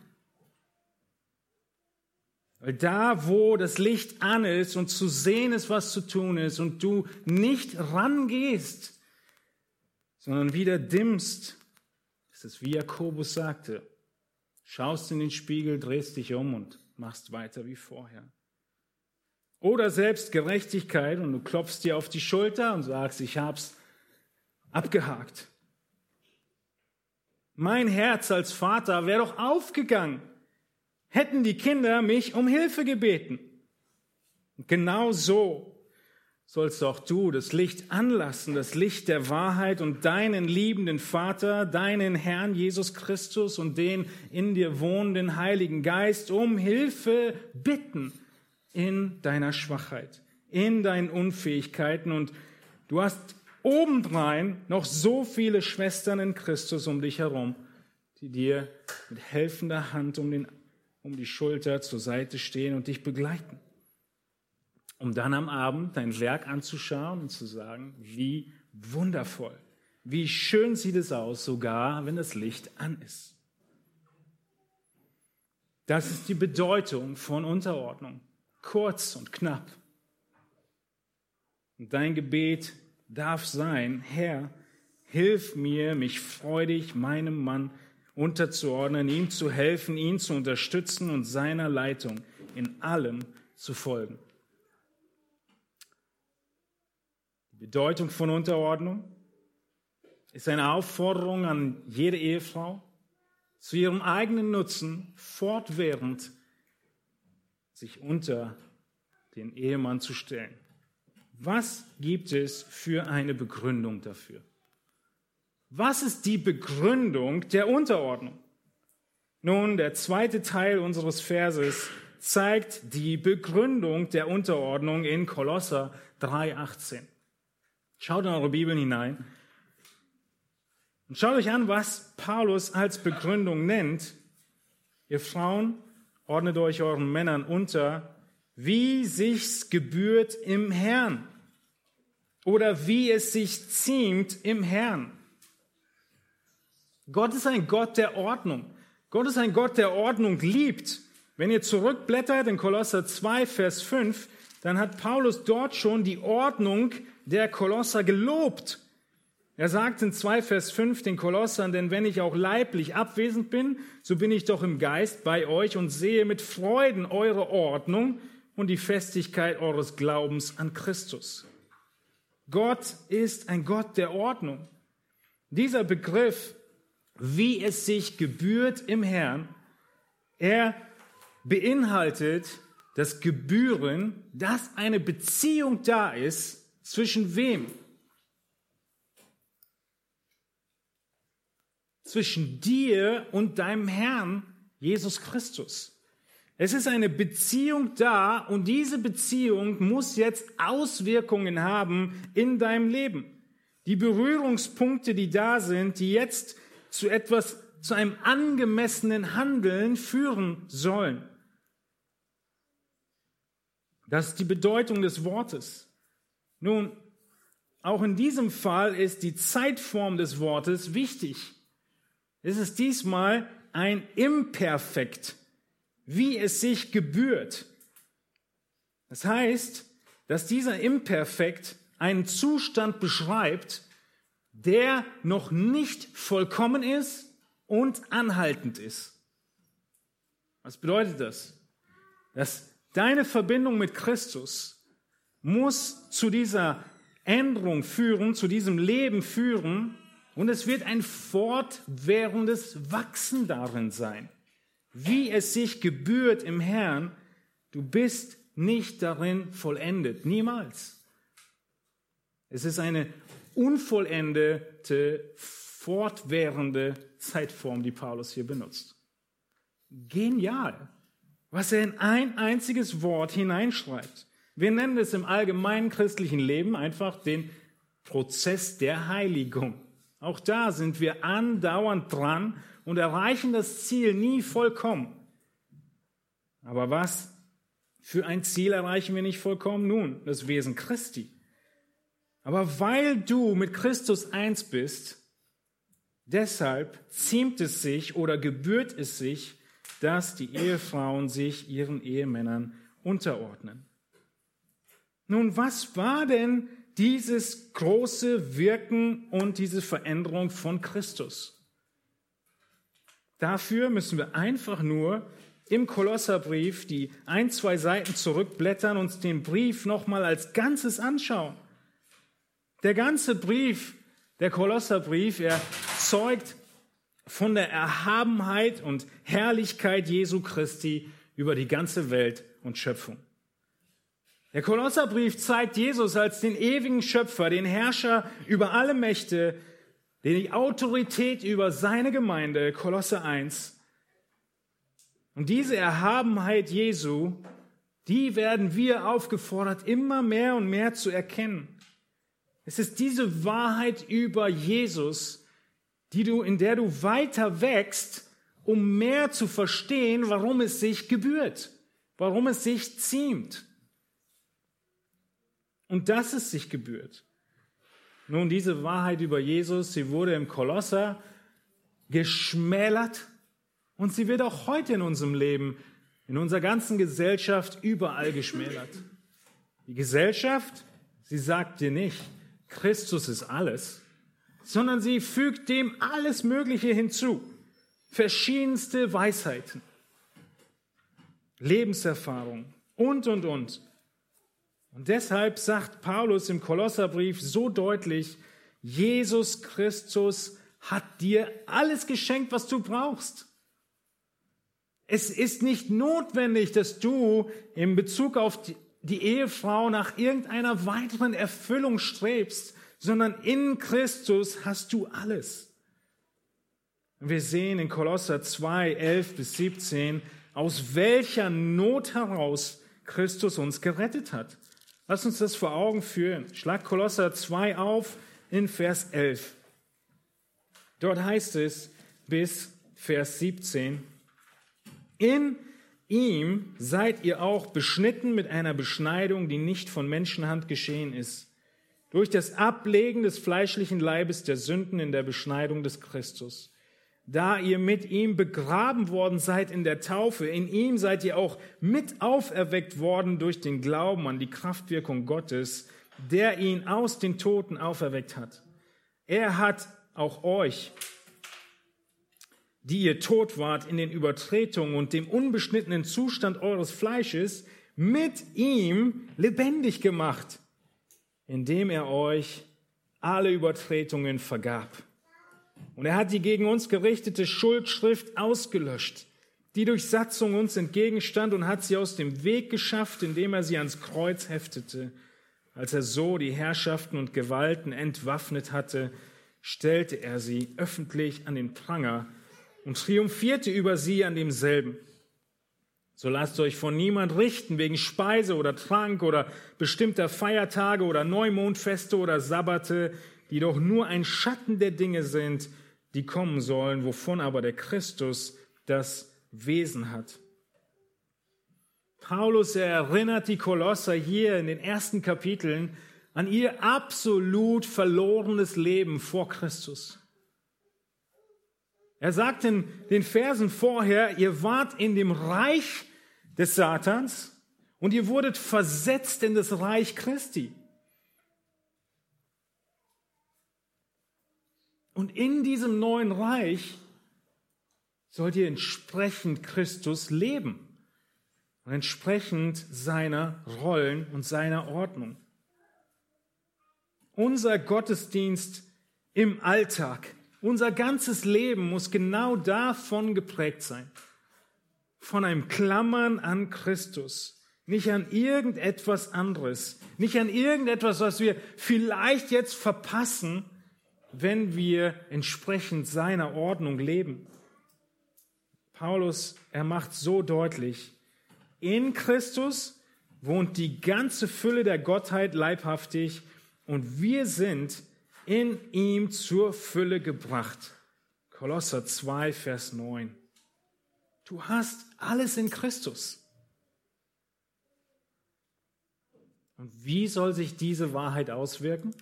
Weil da, wo das Licht an ist und zu sehen ist, was zu tun ist und du nicht rangehst, sondern wieder dimmst, ist es wie Jakobus sagte, schaust in den Spiegel, drehst dich um und machst weiter wie vorher. Oder Selbstgerechtigkeit und du klopfst dir auf die Schulter und sagst, ich hab's abgehakt. Mein Herz als Vater wäre doch aufgegangen hätten die Kinder mich um Hilfe gebeten. Und genau so sollst auch du das Licht anlassen, das Licht der Wahrheit und deinen liebenden Vater, deinen Herrn Jesus Christus und den in dir wohnenden Heiligen Geist um Hilfe bitten in deiner Schwachheit, in deinen Unfähigkeiten und du hast obendrein noch so viele Schwestern in Christus um dich herum, die dir mit helfender Hand um den um die Schulter zur Seite stehen und dich begleiten. Um dann am Abend dein Werk anzuschauen und zu sagen, wie wundervoll, wie schön sieht es aus, sogar wenn das Licht an ist. Das ist die Bedeutung von Unterordnung. Kurz und knapp. Und dein Gebet darf sein, Herr, hilf mir, mich freudig meinem Mann unterzuordnen, ihm zu helfen, ihn zu unterstützen und seiner Leitung in allem zu folgen. Die Bedeutung von Unterordnung ist eine Aufforderung an jede Ehefrau, zu ihrem eigenen Nutzen fortwährend sich unter den Ehemann zu stellen. Was gibt es für eine Begründung dafür? Was ist die Begründung der Unterordnung? Nun, der zweite Teil unseres Verses zeigt die Begründung der Unterordnung in Kolosser 3,18. Schaut in eure Bibeln hinein und schaut euch an, was Paulus als Begründung nennt. Ihr Frauen, ordnet euch euren Männern unter, wie sich's gebührt im Herrn oder wie es sich ziemt im Herrn. Gott ist ein Gott der Ordnung. Gott ist ein Gott, der Ordnung liebt. Wenn ihr zurückblättert in Kolosser 2, Vers 5, dann hat Paulus dort schon die Ordnung der Kolosser gelobt. Er sagt in 2 Vers 5 den Kolossern, denn wenn ich auch leiblich abwesend bin, so bin ich doch im Geist bei euch und sehe mit Freuden eure Ordnung und die Festigkeit eures Glaubens an Christus. Gott ist ein Gott der Ordnung. Dieser Begriff, wie es sich gebührt im Herrn, er beinhaltet das Gebühren, dass eine Beziehung da ist zwischen wem? Zwischen dir und deinem Herrn Jesus Christus. Es ist eine Beziehung da und diese Beziehung muss jetzt Auswirkungen haben in deinem Leben. Die Berührungspunkte, die da sind, die jetzt zu etwas, zu einem angemessenen Handeln führen sollen. Das ist die Bedeutung des Wortes. Nun, auch in diesem Fall ist die Zeitform des Wortes wichtig. Es ist diesmal ein Imperfekt, wie es sich gebührt. Das heißt, dass dieser Imperfekt einen Zustand beschreibt, der noch nicht vollkommen ist und anhaltend ist. Was bedeutet das? Dass deine Verbindung mit Christus muss zu dieser Änderung führen, zu diesem Leben führen, und es wird ein fortwährendes Wachsen darin sein. Wie es sich gebührt im Herrn, du bist nicht darin vollendet. Niemals. Es ist eine unvollendete, fortwährende Zeitform, die Paulus hier benutzt. Genial, was er in ein einziges Wort hineinschreibt. Wir nennen es im allgemeinen christlichen Leben einfach den Prozess der Heiligung. Auch da sind wir andauernd dran und erreichen das Ziel nie vollkommen. Aber was für ein Ziel erreichen wir nicht vollkommen? Nun, das Wesen Christi. Aber weil du mit Christus eins bist, deshalb ziemt es sich oder gebührt es sich, dass die Ehefrauen sich ihren Ehemännern unterordnen. Nun, was war denn dieses große Wirken und diese Veränderung von Christus. Dafür müssen wir einfach nur im Kolosserbrief die ein, zwei Seiten zurückblättern, uns den Brief nochmal als Ganzes anschauen. Der ganze Brief, der Kolosserbrief, er zeugt von der Erhabenheit und Herrlichkeit Jesu Christi über die ganze Welt und Schöpfung. Der Kolosserbrief zeigt Jesus als den ewigen Schöpfer, den Herrscher über alle Mächte, den die Autorität über seine Gemeinde, Kolosse 1. Und diese Erhabenheit Jesu, die werden wir aufgefordert, immer mehr und mehr zu erkennen. Es ist diese Wahrheit über Jesus, die du, in der du weiter wächst, um mehr zu verstehen, warum es sich gebührt, warum es sich ziemt und dass es sich gebührt. Nun, diese Wahrheit über Jesus, sie wurde im Kolosser geschmälert und sie wird auch heute in unserem Leben, in unserer ganzen Gesellschaft überall geschmälert. Die Gesellschaft, sie sagt dir nicht, Christus ist alles, sondern sie fügt dem alles Mögliche hinzu. Verschiedenste Weisheiten, Lebenserfahrung und, und, und. Und deshalb sagt Paulus im Kolosserbrief so deutlich, Jesus Christus hat dir alles geschenkt, was du brauchst. Es ist nicht notwendig, dass du in Bezug auf die Ehefrau nach irgendeiner weiteren Erfüllung strebst, sondern in Christus hast du alles. Wir sehen in Kolosser 2, 11 bis 17, aus welcher Not heraus Christus uns gerettet hat. Lass uns das vor Augen führen. Schlag Kolosser 2 auf in Vers 11. Dort heißt es bis Vers 17, in ihm seid ihr auch beschnitten mit einer Beschneidung, die nicht von Menschenhand geschehen ist, durch das Ablegen des fleischlichen Leibes der Sünden in der Beschneidung des Christus. Da ihr mit ihm begraben worden seid in der Taufe, in ihm seid ihr auch mit auferweckt worden durch den Glauben an die Kraftwirkung Gottes, der ihn aus den Toten auferweckt hat. Er hat auch euch, die ihr tot wart in den Übertretungen und dem unbeschnittenen Zustand eures Fleisches, mit ihm lebendig gemacht, indem er euch alle Übertretungen vergab. Und er hat die gegen uns gerichtete Schuldschrift ausgelöscht, die durch Satzung uns entgegenstand und hat sie aus dem Weg geschafft, indem er sie ans Kreuz heftete. Als er so die Herrschaften und Gewalten entwaffnet hatte, stellte er sie öffentlich an den Pranger und triumphierte über sie an demselben. So lasst euch von niemand richten wegen Speise oder Trank oder bestimmter Feiertage oder Neumondfeste oder Sabbate, die doch nur ein Schatten der Dinge sind, die kommen sollen, wovon aber der Christus das Wesen hat. Paulus erinnert die Kolosser hier in den ersten Kapiteln an ihr absolut verlorenes Leben vor Christus. Er sagt in den Versen vorher, ihr wart in dem Reich des Satans und ihr wurdet versetzt in das Reich Christi. Und in diesem neuen Reich sollt ihr entsprechend Christus leben und entsprechend seiner Rollen und seiner Ordnung. Unser Gottesdienst im Alltag, unser ganzes Leben muss genau davon geprägt sein. Von einem Klammern an Christus, nicht an irgendetwas anderes, nicht an irgendetwas, was wir vielleicht jetzt verpassen, wenn wir entsprechend seiner Ordnung leben. Paulus, er macht so deutlich, in Christus wohnt die ganze Fülle der Gottheit leibhaftig und wir sind in ihm zur Fülle gebracht. Kolosser 2, Vers 9. Du hast alles in Christus. Und wie soll sich diese Wahrheit auswirken?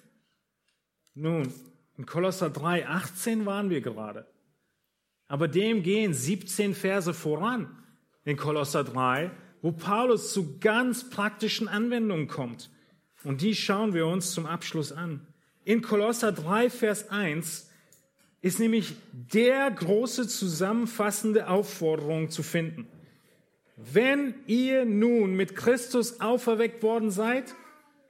Nun, in Kolosser 3, 18 waren wir gerade. Aber dem gehen 17 Verse voran in Kolosser 3, wo Paulus zu ganz praktischen Anwendungen kommt. Und die schauen wir uns zum Abschluss an. In Kolosser 3, Vers 1 ist nämlich der große zusammenfassende Aufforderung zu finden. Wenn ihr nun mit Christus auferweckt worden seid,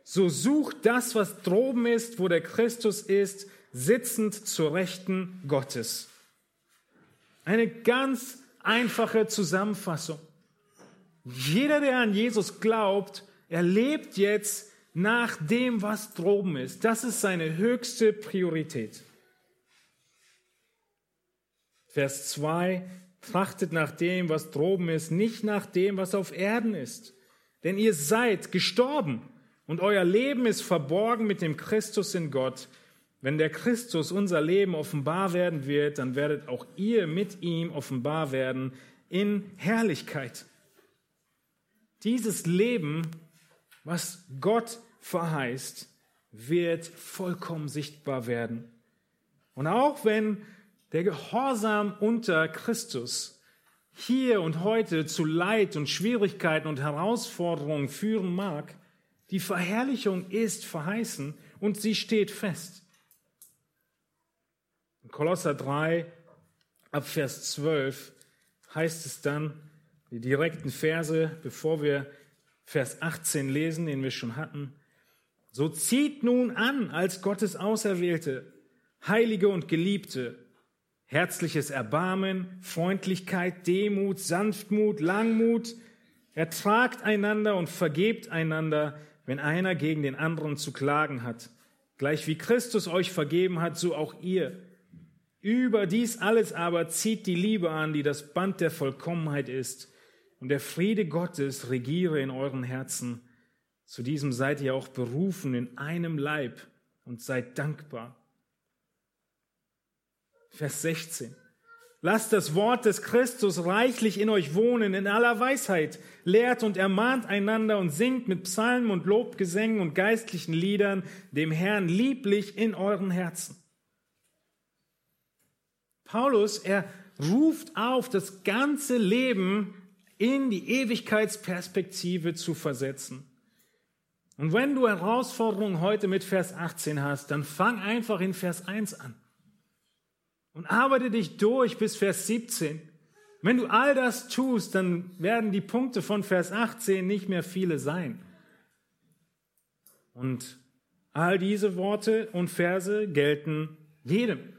so sucht das, was droben ist, wo der Christus ist, sitzend zur Rechten Gottes. Eine ganz einfache Zusammenfassung. Jeder, der an Jesus glaubt, erlebt jetzt nach dem, was droben ist. Das ist seine höchste Priorität. Vers 2, trachtet nach dem, was droben ist, nicht nach dem, was auf Erden ist. Denn ihr seid gestorben und euer Leben ist verborgen mit dem Christus in Gott. Wenn der Christus unser Leben offenbar werden wird, dann werdet auch ihr mit ihm offenbar werden in Herrlichkeit. Dieses Leben, was Gott verheißt, wird vollkommen sichtbar werden. Und auch wenn der Gehorsam unter Christus hier und heute zu Leid und Schwierigkeiten und Herausforderungen führen mag, die Verherrlichung ist verheißen und sie steht fest. Kolosser 3 ab Vers 12 heißt es dann, die direkten Verse, bevor wir Vers 18 lesen, den wir schon hatten. So zieht nun an als Gottes Auserwählte, Heilige und Geliebte, herzliches Erbarmen, Freundlichkeit, Demut, Sanftmut, Langmut, Ertragt einander und vergebt einander, wenn einer gegen den anderen zu klagen hat. Gleich wie Christus euch vergeben hat, so auch ihr. Über dies alles aber zieht die Liebe an, die das Band der Vollkommenheit ist. Und der Friede Gottes regiere in euren Herzen. Zu diesem seid ihr auch berufen in einem Leib und seid dankbar. Vers 16. Lasst das Wort des Christus reichlich in euch wohnen, in aller Weisheit. Lehrt und ermahnt einander und singt mit Psalmen und Lobgesängen und geistlichen Liedern dem Herrn lieblich in euren Herzen. Paulus, er ruft auf, das ganze Leben in die Ewigkeitsperspektive zu versetzen. Und wenn du Herausforderungen heute mit Vers 18 hast, dann fang einfach in Vers 1 an und arbeite dich durch bis Vers 17. Wenn du all das tust, dann werden die Punkte von Vers 18 nicht mehr viele sein. Und all diese Worte und Verse gelten jedem.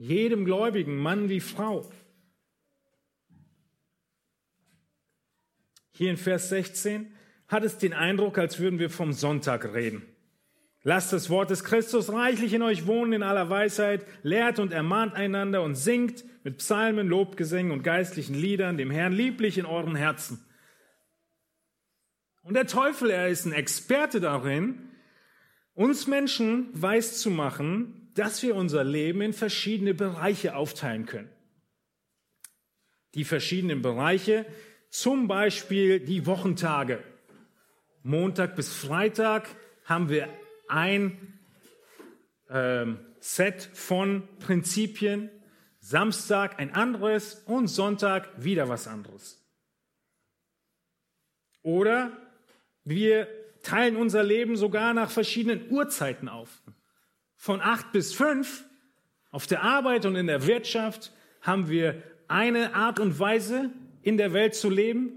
Jedem Gläubigen, Mann wie Frau. Hier in Vers 16 hat es den Eindruck, als würden wir vom Sonntag reden. Lasst das Wort des Christus reichlich in euch wohnen in aller Weisheit, lehrt und ermahnt einander und singt mit Psalmen, Lobgesängen und geistlichen Liedern dem Herrn lieblich in euren Herzen. Und der Teufel, er ist ein Experte darin, uns Menschen weiß zu machen, dass wir unser Leben in verschiedene Bereiche aufteilen können. Die verschiedenen Bereiche, zum Beispiel die Wochentage. Montag bis Freitag haben wir ein ähm, Set von Prinzipien, Samstag ein anderes und Sonntag wieder was anderes. Oder wir teilen unser Leben sogar nach verschiedenen Uhrzeiten auf. Von acht bis fünf auf der Arbeit und in der Wirtschaft haben wir eine Art und Weise, in der Welt zu leben.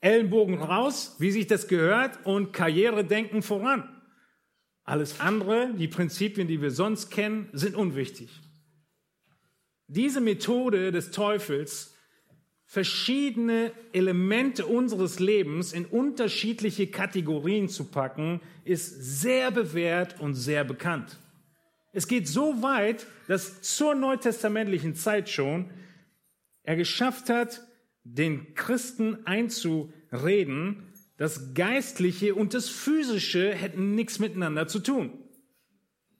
Ellenbogen raus, wie sich das gehört, und Karrieredenken voran. Alles andere, die Prinzipien, die wir sonst kennen, sind unwichtig. Diese Methode des Teufels, verschiedene Elemente unseres Lebens in unterschiedliche Kategorien zu packen, ist sehr bewährt und sehr bekannt. Es geht so weit, dass zur neutestamentlichen Zeit schon er geschafft hat, den Christen einzureden, das Geistliche und das Physische hätten nichts miteinander zu tun.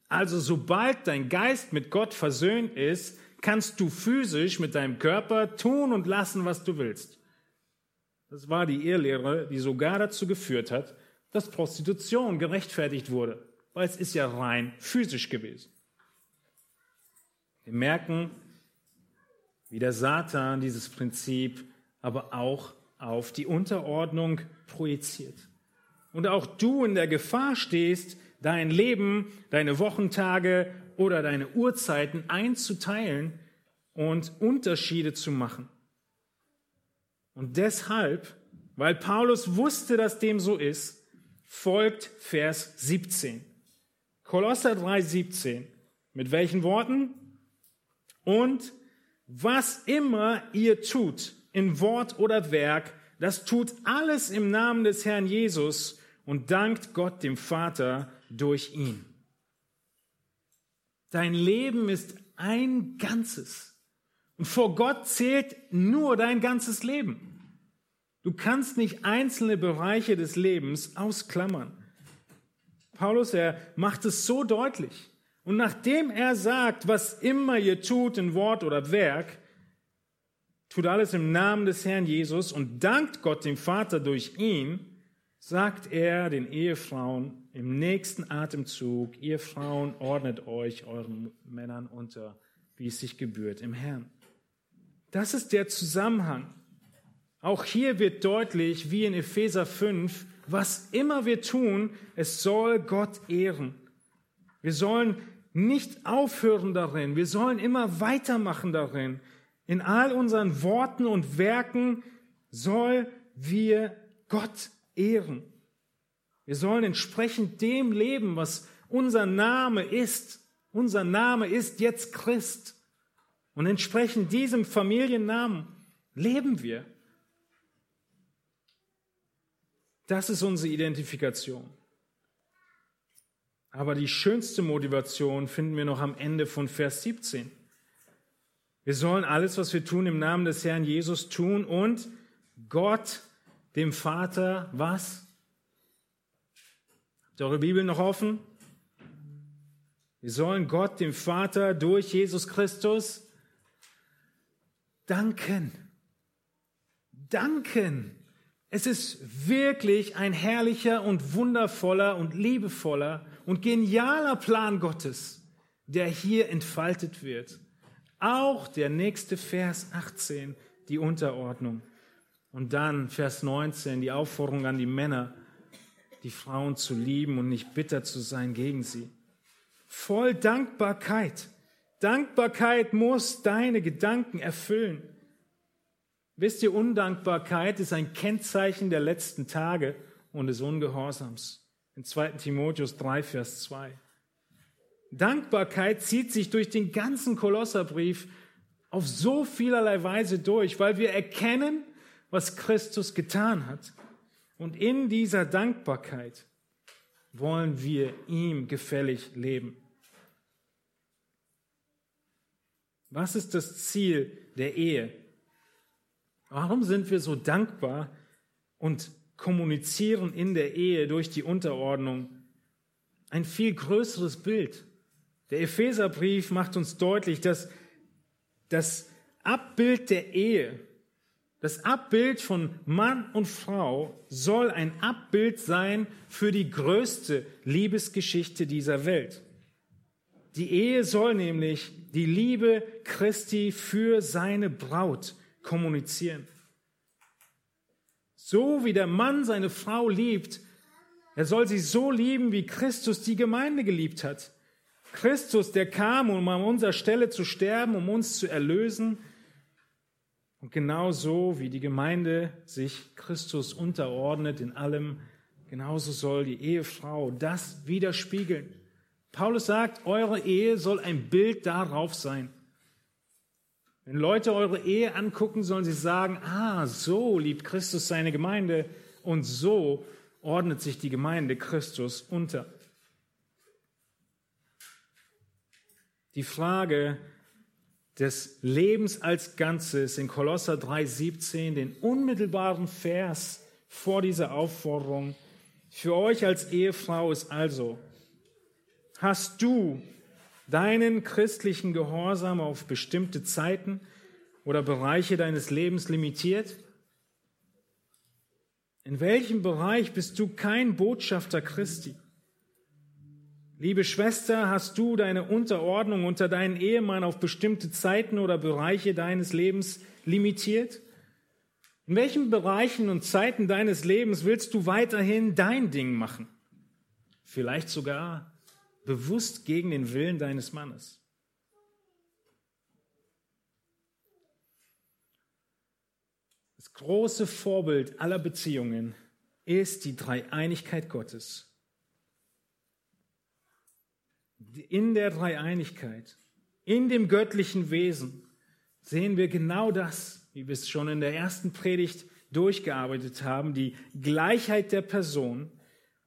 Also sobald dein Geist mit Gott versöhnt ist, kannst du physisch mit deinem Körper tun und lassen, was du willst. Das war die Irrlehre, die sogar dazu geführt hat, dass Prostitution gerechtfertigt wurde, weil es ist ja rein physisch gewesen. Wir merken, wie der Satan dieses Prinzip aber auch auf die Unterordnung projiziert. Und auch du in der Gefahr stehst, dein Leben, deine Wochentage oder deine Uhrzeiten einzuteilen und Unterschiede zu machen. Und deshalb, weil Paulus wusste, dass dem so ist, folgt Vers 17. Kolosser 3, 17. Mit welchen Worten? Und was immer ihr tut, in Wort oder Werk, das tut alles im Namen des Herrn Jesus und dankt Gott dem Vater durch ihn. Dein Leben ist ein Ganzes. Und vor Gott zählt nur dein ganzes Leben. Du kannst nicht einzelne Bereiche des Lebens ausklammern. Paulus, er macht es so deutlich. Und nachdem er sagt, was immer ihr tut in Wort oder Werk, tut alles im Namen des Herrn Jesus und dankt Gott dem Vater durch ihn, sagt er den Ehefrauen im nächsten Atemzug, ihr Frauen ordnet euch euren Männern unter, wie es sich gebührt im Herrn. Das ist der Zusammenhang. Auch hier wird deutlich, wie in Epheser 5, was immer wir tun, es soll Gott ehren. Wir sollen nicht aufhören darin, wir sollen immer weitermachen darin. In all unseren Worten und Werken soll wir Gott ehren. Wir sollen entsprechend dem leben, was unser Name ist. Unser Name ist jetzt Christ. Und entsprechend diesem Familiennamen leben wir. Das ist unsere Identifikation. Aber die schönste Motivation finden wir noch am Ende von Vers 17. Wir sollen alles, was wir tun, im Namen des Herrn Jesus tun und Gott, dem Vater, was? Habt ihr eure Bibel noch offen? Wir sollen Gott, dem Vater, durch Jesus Christus danken. Danken. Es ist wirklich ein herrlicher und wundervoller und liebevoller und genialer Plan Gottes, der hier entfaltet wird. Auch der nächste Vers 18, die Unterordnung. Und dann Vers 19, die Aufforderung an die Männer, die Frauen zu lieben und nicht bitter zu sein gegen sie. Voll Dankbarkeit. Dankbarkeit muss deine Gedanken erfüllen. Wisst ihr, Undankbarkeit ist ein Kennzeichen der letzten Tage und des Ungehorsams in 2 Timotheus 3, Vers 2. Dankbarkeit zieht sich durch den ganzen Kolosserbrief auf so vielerlei Weise durch, weil wir erkennen, was Christus getan hat. Und in dieser Dankbarkeit wollen wir ihm gefällig leben. Was ist das Ziel der Ehe? Warum sind wir so dankbar und kommunizieren in der Ehe durch die Unterordnung ein viel größeres Bild. Der Epheserbrief macht uns deutlich, dass das Abbild der Ehe, das Abbild von Mann und Frau soll ein Abbild sein für die größte Liebesgeschichte dieser Welt. Die Ehe soll nämlich die Liebe Christi für seine Braut kommunizieren. So wie der Mann seine Frau liebt, er soll sie so lieben, wie Christus die Gemeinde geliebt hat. Christus, der kam, um an unserer Stelle zu sterben, um uns zu erlösen. Und genauso wie die Gemeinde sich Christus unterordnet in allem, genauso soll die Ehefrau das widerspiegeln. Paulus sagt, eure Ehe soll ein Bild darauf sein. Wenn Leute eure Ehe angucken, sollen sie sagen, ah, so liebt Christus seine Gemeinde und so ordnet sich die Gemeinde Christus unter. Die Frage des Lebens als Ganzes in Kolosser 3,17, den unmittelbaren Vers vor dieser Aufforderung, für euch als Ehefrau ist also, hast du deinen christlichen Gehorsam auf bestimmte Zeiten oder Bereiche deines Lebens limitiert? In welchem Bereich bist du kein Botschafter Christi? Liebe Schwester, hast du deine Unterordnung unter deinen Ehemann auf bestimmte Zeiten oder Bereiche deines Lebens limitiert? In welchen Bereichen und Zeiten deines Lebens willst du weiterhin dein Ding machen? Vielleicht sogar bewusst gegen den Willen deines Mannes. Das große Vorbild aller Beziehungen ist die Dreieinigkeit Gottes. In der Dreieinigkeit, in dem göttlichen Wesen sehen wir genau das, wie wir es schon in der ersten Predigt durchgearbeitet haben, die Gleichheit der Person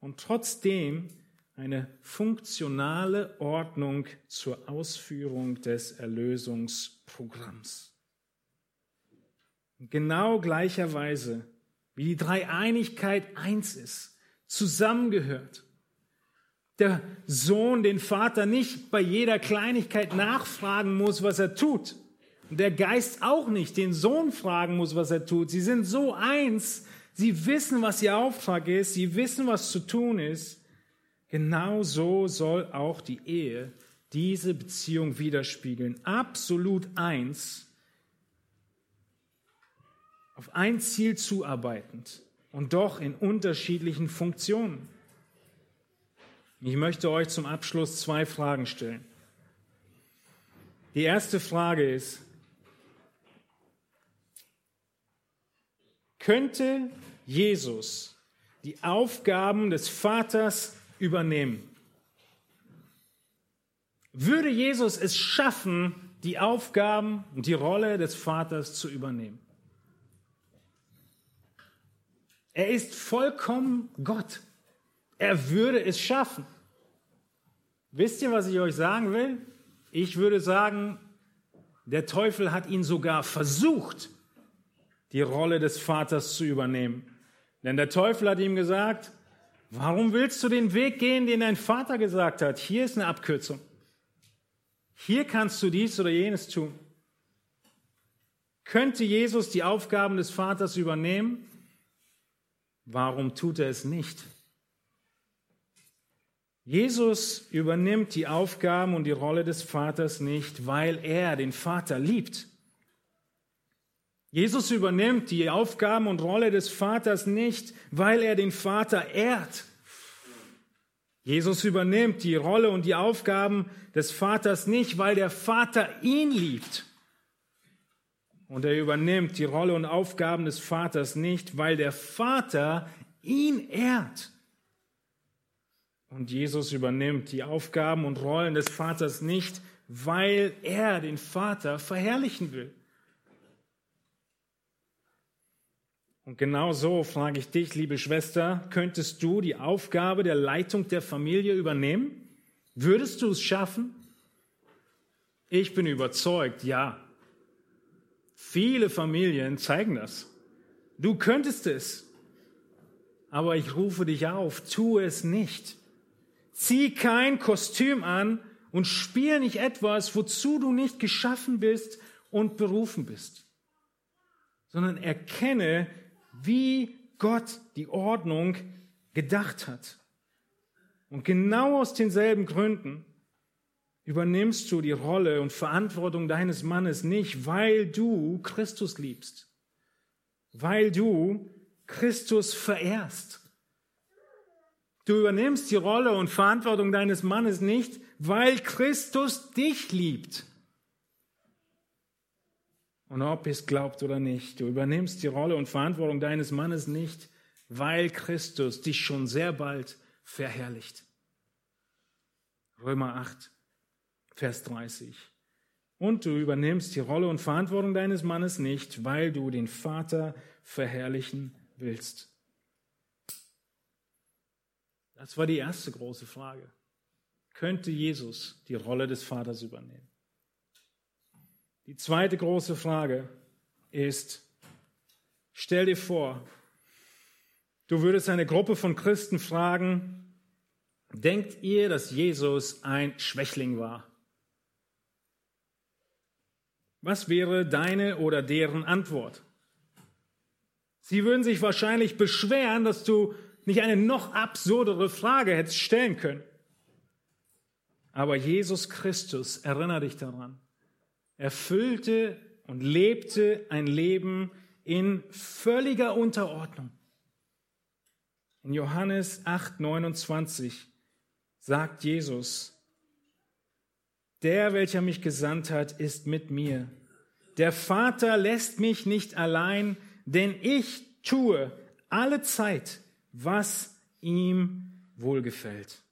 und trotzdem eine funktionale Ordnung zur Ausführung des Erlösungsprogramms. genau gleicherweise, wie die Dreieinigkeit eins ist, zusammengehört. Der Sohn den Vater nicht bei jeder Kleinigkeit nachfragen muss, was er tut. Und der Geist auch nicht den Sohn fragen muss, was er tut. Sie sind so eins, sie wissen, was ihr Auftrag ist, sie wissen, was zu tun ist. Genau so soll auch die Ehe diese Beziehung widerspiegeln. Absolut eins, auf ein Ziel zuarbeitend und doch in unterschiedlichen Funktionen. Ich möchte euch zum Abschluss zwei Fragen stellen. Die erste Frage ist, könnte Jesus die Aufgaben des Vaters übernehmen. Würde Jesus es schaffen, die Aufgaben und die Rolle des Vaters zu übernehmen? Er ist vollkommen Gott. Er würde es schaffen. Wisst ihr, was ich euch sagen will? Ich würde sagen, der Teufel hat ihn sogar versucht, die Rolle des Vaters zu übernehmen. Denn der Teufel hat ihm gesagt, warum willst du den Weg gehen, den dein Vater gesagt hat? Hier ist eine Abkürzung. Hier kannst du dies oder jenes tun. Könnte Jesus die Aufgaben des Vaters übernehmen? Warum tut er es nicht? Jesus übernimmt die Aufgaben und die Rolle des Vaters nicht, weil er den Vater liebt. Jesus übernimmt die Aufgaben und Rolle des Vaters nicht, weil er den Vater ehrt. Jesus übernimmt die Rolle und die Aufgaben des Vaters nicht, weil der Vater ihn liebt. Und er übernimmt die Rolle und Aufgaben des Vaters nicht, weil der Vater ihn ehrt. Und Jesus übernimmt die Aufgaben und Rollen des Vaters nicht, weil er den Vater verherrlichen will. Und genau so frage ich dich, liebe Schwester, könntest du die Aufgabe der Leitung der Familie übernehmen? Würdest du es schaffen? Ich bin überzeugt, ja. Viele Familien zeigen das. Du könntest es. Aber ich rufe dich auf, tu es nicht. Zieh kein Kostüm an und spiel nicht etwas, wozu du nicht geschaffen bist und berufen bist, sondern erkenne, wie Gott die Ordnung gedacht hat. Und genau aus denselben Gründen übernimmst du die Rolle und Verantwortung deines Mannes nicht, weil du Christus liebst, weil du Christus verehrst. Du übernimmst die Rolle und Verantwortung deines Mannes nicht, weil Christus dich liebt. Und ob es glaubt oder nicht, du übernimmst die Rolle und Verantwortung deines Mannes nicht, weil Christus dich schon sehr bald verherrlicht. Römer 8, Vers 30. Und du übernimmst die Rolle und Verantwortung deines Mannes nicht, weil du den Vater verherrlichen willst. Das war die erste große Frage. Könnte Jesus die Rolle des Vaters übernehmen? Die zweite große Frage ist, stell dir vor, du würdest eine Gruppe von Christen fragen, denkt ihr, dass Jesus ein Schwächling war? Was wäre deine oder deren Antwort? Sie würden sich wahrscheinlich beschweren, dass du nicht eine noch absurdere Frage hättest stellen können. Aber Jesus Christus, erinnere dich daran, erfüllte und lebte ein Leben in völliger Unterordnung. In Johannes 8, 29 sagt Jesus, der, welcher mich gesandt hat, ist mit mir. Der Vater lässt mich nicht allein, denn ich tue alle Zeit was ihm wohlgefällt.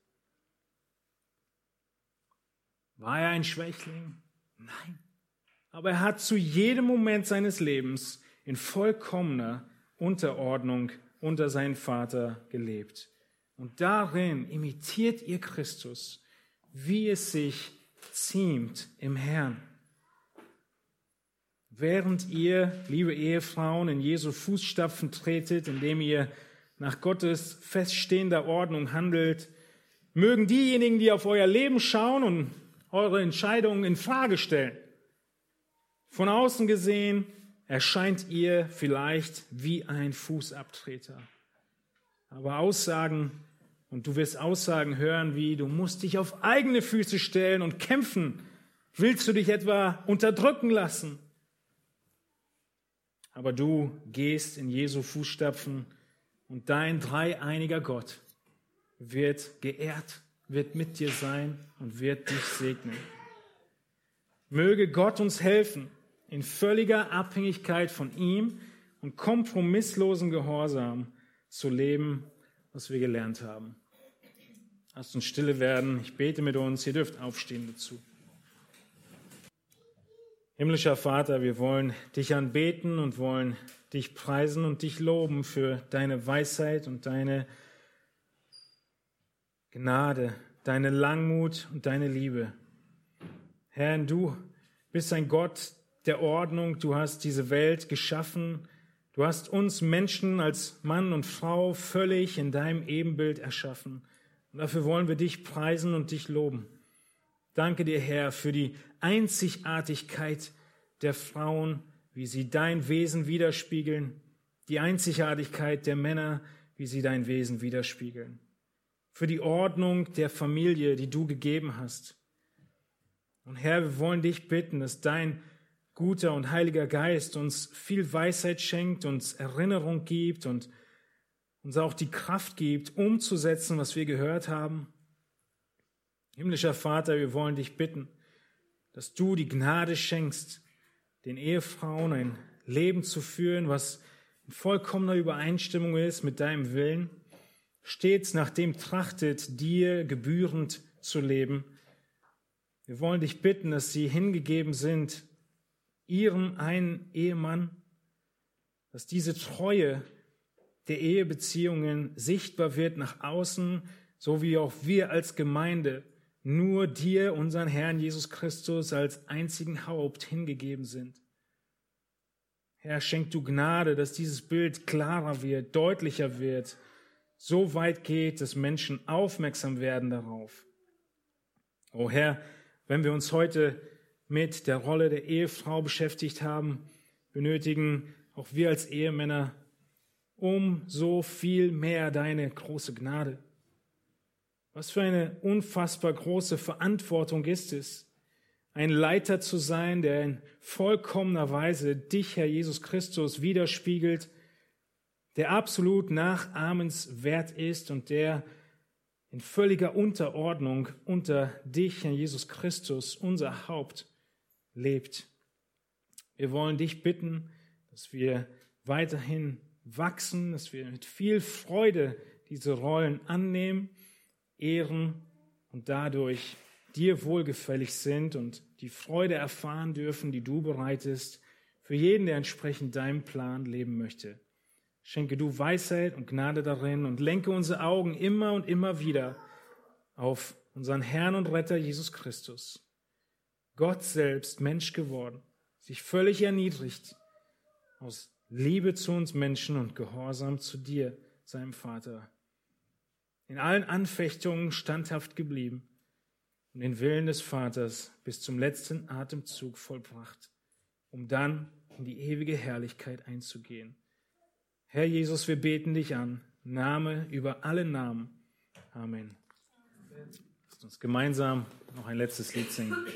War er ein Schwächling? Nein. Aber er hat zu jedem Moment seines Lebens in vollkommener Unterordnung unter seinen Vater gelebt. Und darin imitiert ihr Christus, wie es sich ziemt im Herrn. Während ihr, liebe Ehefrauen, in Jesu Fußstapfen tretet, indem ihr nach Gottes feststehender Ordnung handelt, mögen diejenigen, die auf euer Leben schauen und eure Entscheidungen in Frage stellen. Von außen gesehen erscheint ihr vielleicht wie ein Fußabtreter. Aber Aussagen, und du wirst Aussagen hören wie, du musst dich auf eigene Füße stellen und kämpfen. Willst du dich etwa unterdrücken lassen? Aber du gehst in Jesu Fußstapfen und dein dreieiniger Gott wird geehrt, wird mit dir sein und wird dich segnen. Möge Gott uns helfen, in völliger Abhängigkeit von ihm und kompromisslosen Gehorsam zu leben, was wir gelernt haben. Lasst uns stille werden. Ich bete mit uns. Ihr dürft aufstehen dazu. Himmlischer Vater, wir wollen dich anbeten und wollen dich preisen und dich loben für deine Weisheit und deine Gnade, deine Langmut und deine Liebe. Herr, du bist ein Gott der Ordnung, du hast diese Welt geschaffen, du hast uns Menschen als Mann und Frau völlig in deinem Ebenbild erschaffen. Und dafür wollen wir dich preisen und dich loben. Danke dir, Herr, für die Einzigartigkeit der Frauen, wie sie dein Wesen widerspiegeln, die Einzigartigkeit der Männer, wie sie dein Wesen widerspiegeln, für die Ordnung der Familie, die du gegeben hast. Und Herr, wir wollen dich bitten, dass dein guter und heiliger Geist uns viel Weisheit schenkt, uns Erinnerung gibt und uns auch die Kraft gibt, umzusetzen, was wir gehört haben. Himmlischer Vater, wir wollen dich bitten, dass du die Gnade schenkst, den Ehefrauen ein Leben zu führen, was in vollkommener Übereinstimmung ist mit deinem Willen, stets nach dem trachtet, dir gebührend zu leben. Wir wollen dich bitten, dass sie hingegeben sind, ihrem einen Ehemann, dass diese Treue der Ehebeziehungen sichtbar wird nach außen, so wie auch wir als Gemeinde nur dir, unseren Herrn Jesus Christus, als einzigen Haupt hingegeben sind. Herr, schenk du Gnade, dass dieses Bild klarer wird, deutlicher wird, so weit geht, dass Menschen aufmerksam werden darauf. O oh Herr, wenn wir uns heute mit der Rolle der Ehefrau beschäftigt haben, benötigen auch wir als Ehemänner um so viel mehr deine große Gnade. Was für eine unfassbar große Verantwortung ist es, ein Leiter zu sein, der in vollkommener Weise dich, Herr Jesus Christus, widerspiegelt, der absolut nachahmenswert ist und der in völliger Unterordnung unter dich, Herr Jesus Christus, unser Haupt, lebt. Wir wollen dich bitten, dass wir weiterhin wachsen, dass wir mit viel Freude diese Rollen annehmen, ehren und dadurch dir wohlgefällig sind und die Freude erfahren dürfen, die du bereitest für jeden, der entsprechend deinem Plan leben möchte. Schenke du Weisheit und Gnade darin und lenke unsere Augen immer und immer wieder auf unseren Herrn und Retter Jesus Christus. Gott selbst Mensch geworden, sich völlig erniedrigt aus Liebe zu uns Menschen und Gehorsam zu dir, seinem Vater. In allen Anfechtungen standhaft geblieben und den Willen des Vaters bis zum letzten Atemzug vollbracht, um dann in die ewige Herrlichkeit einzugehen. Herr Jesus, wir beten dich an. Name über alle Namen. Amen. Lasst uns gemeinsam noch ein letztes Lied singen.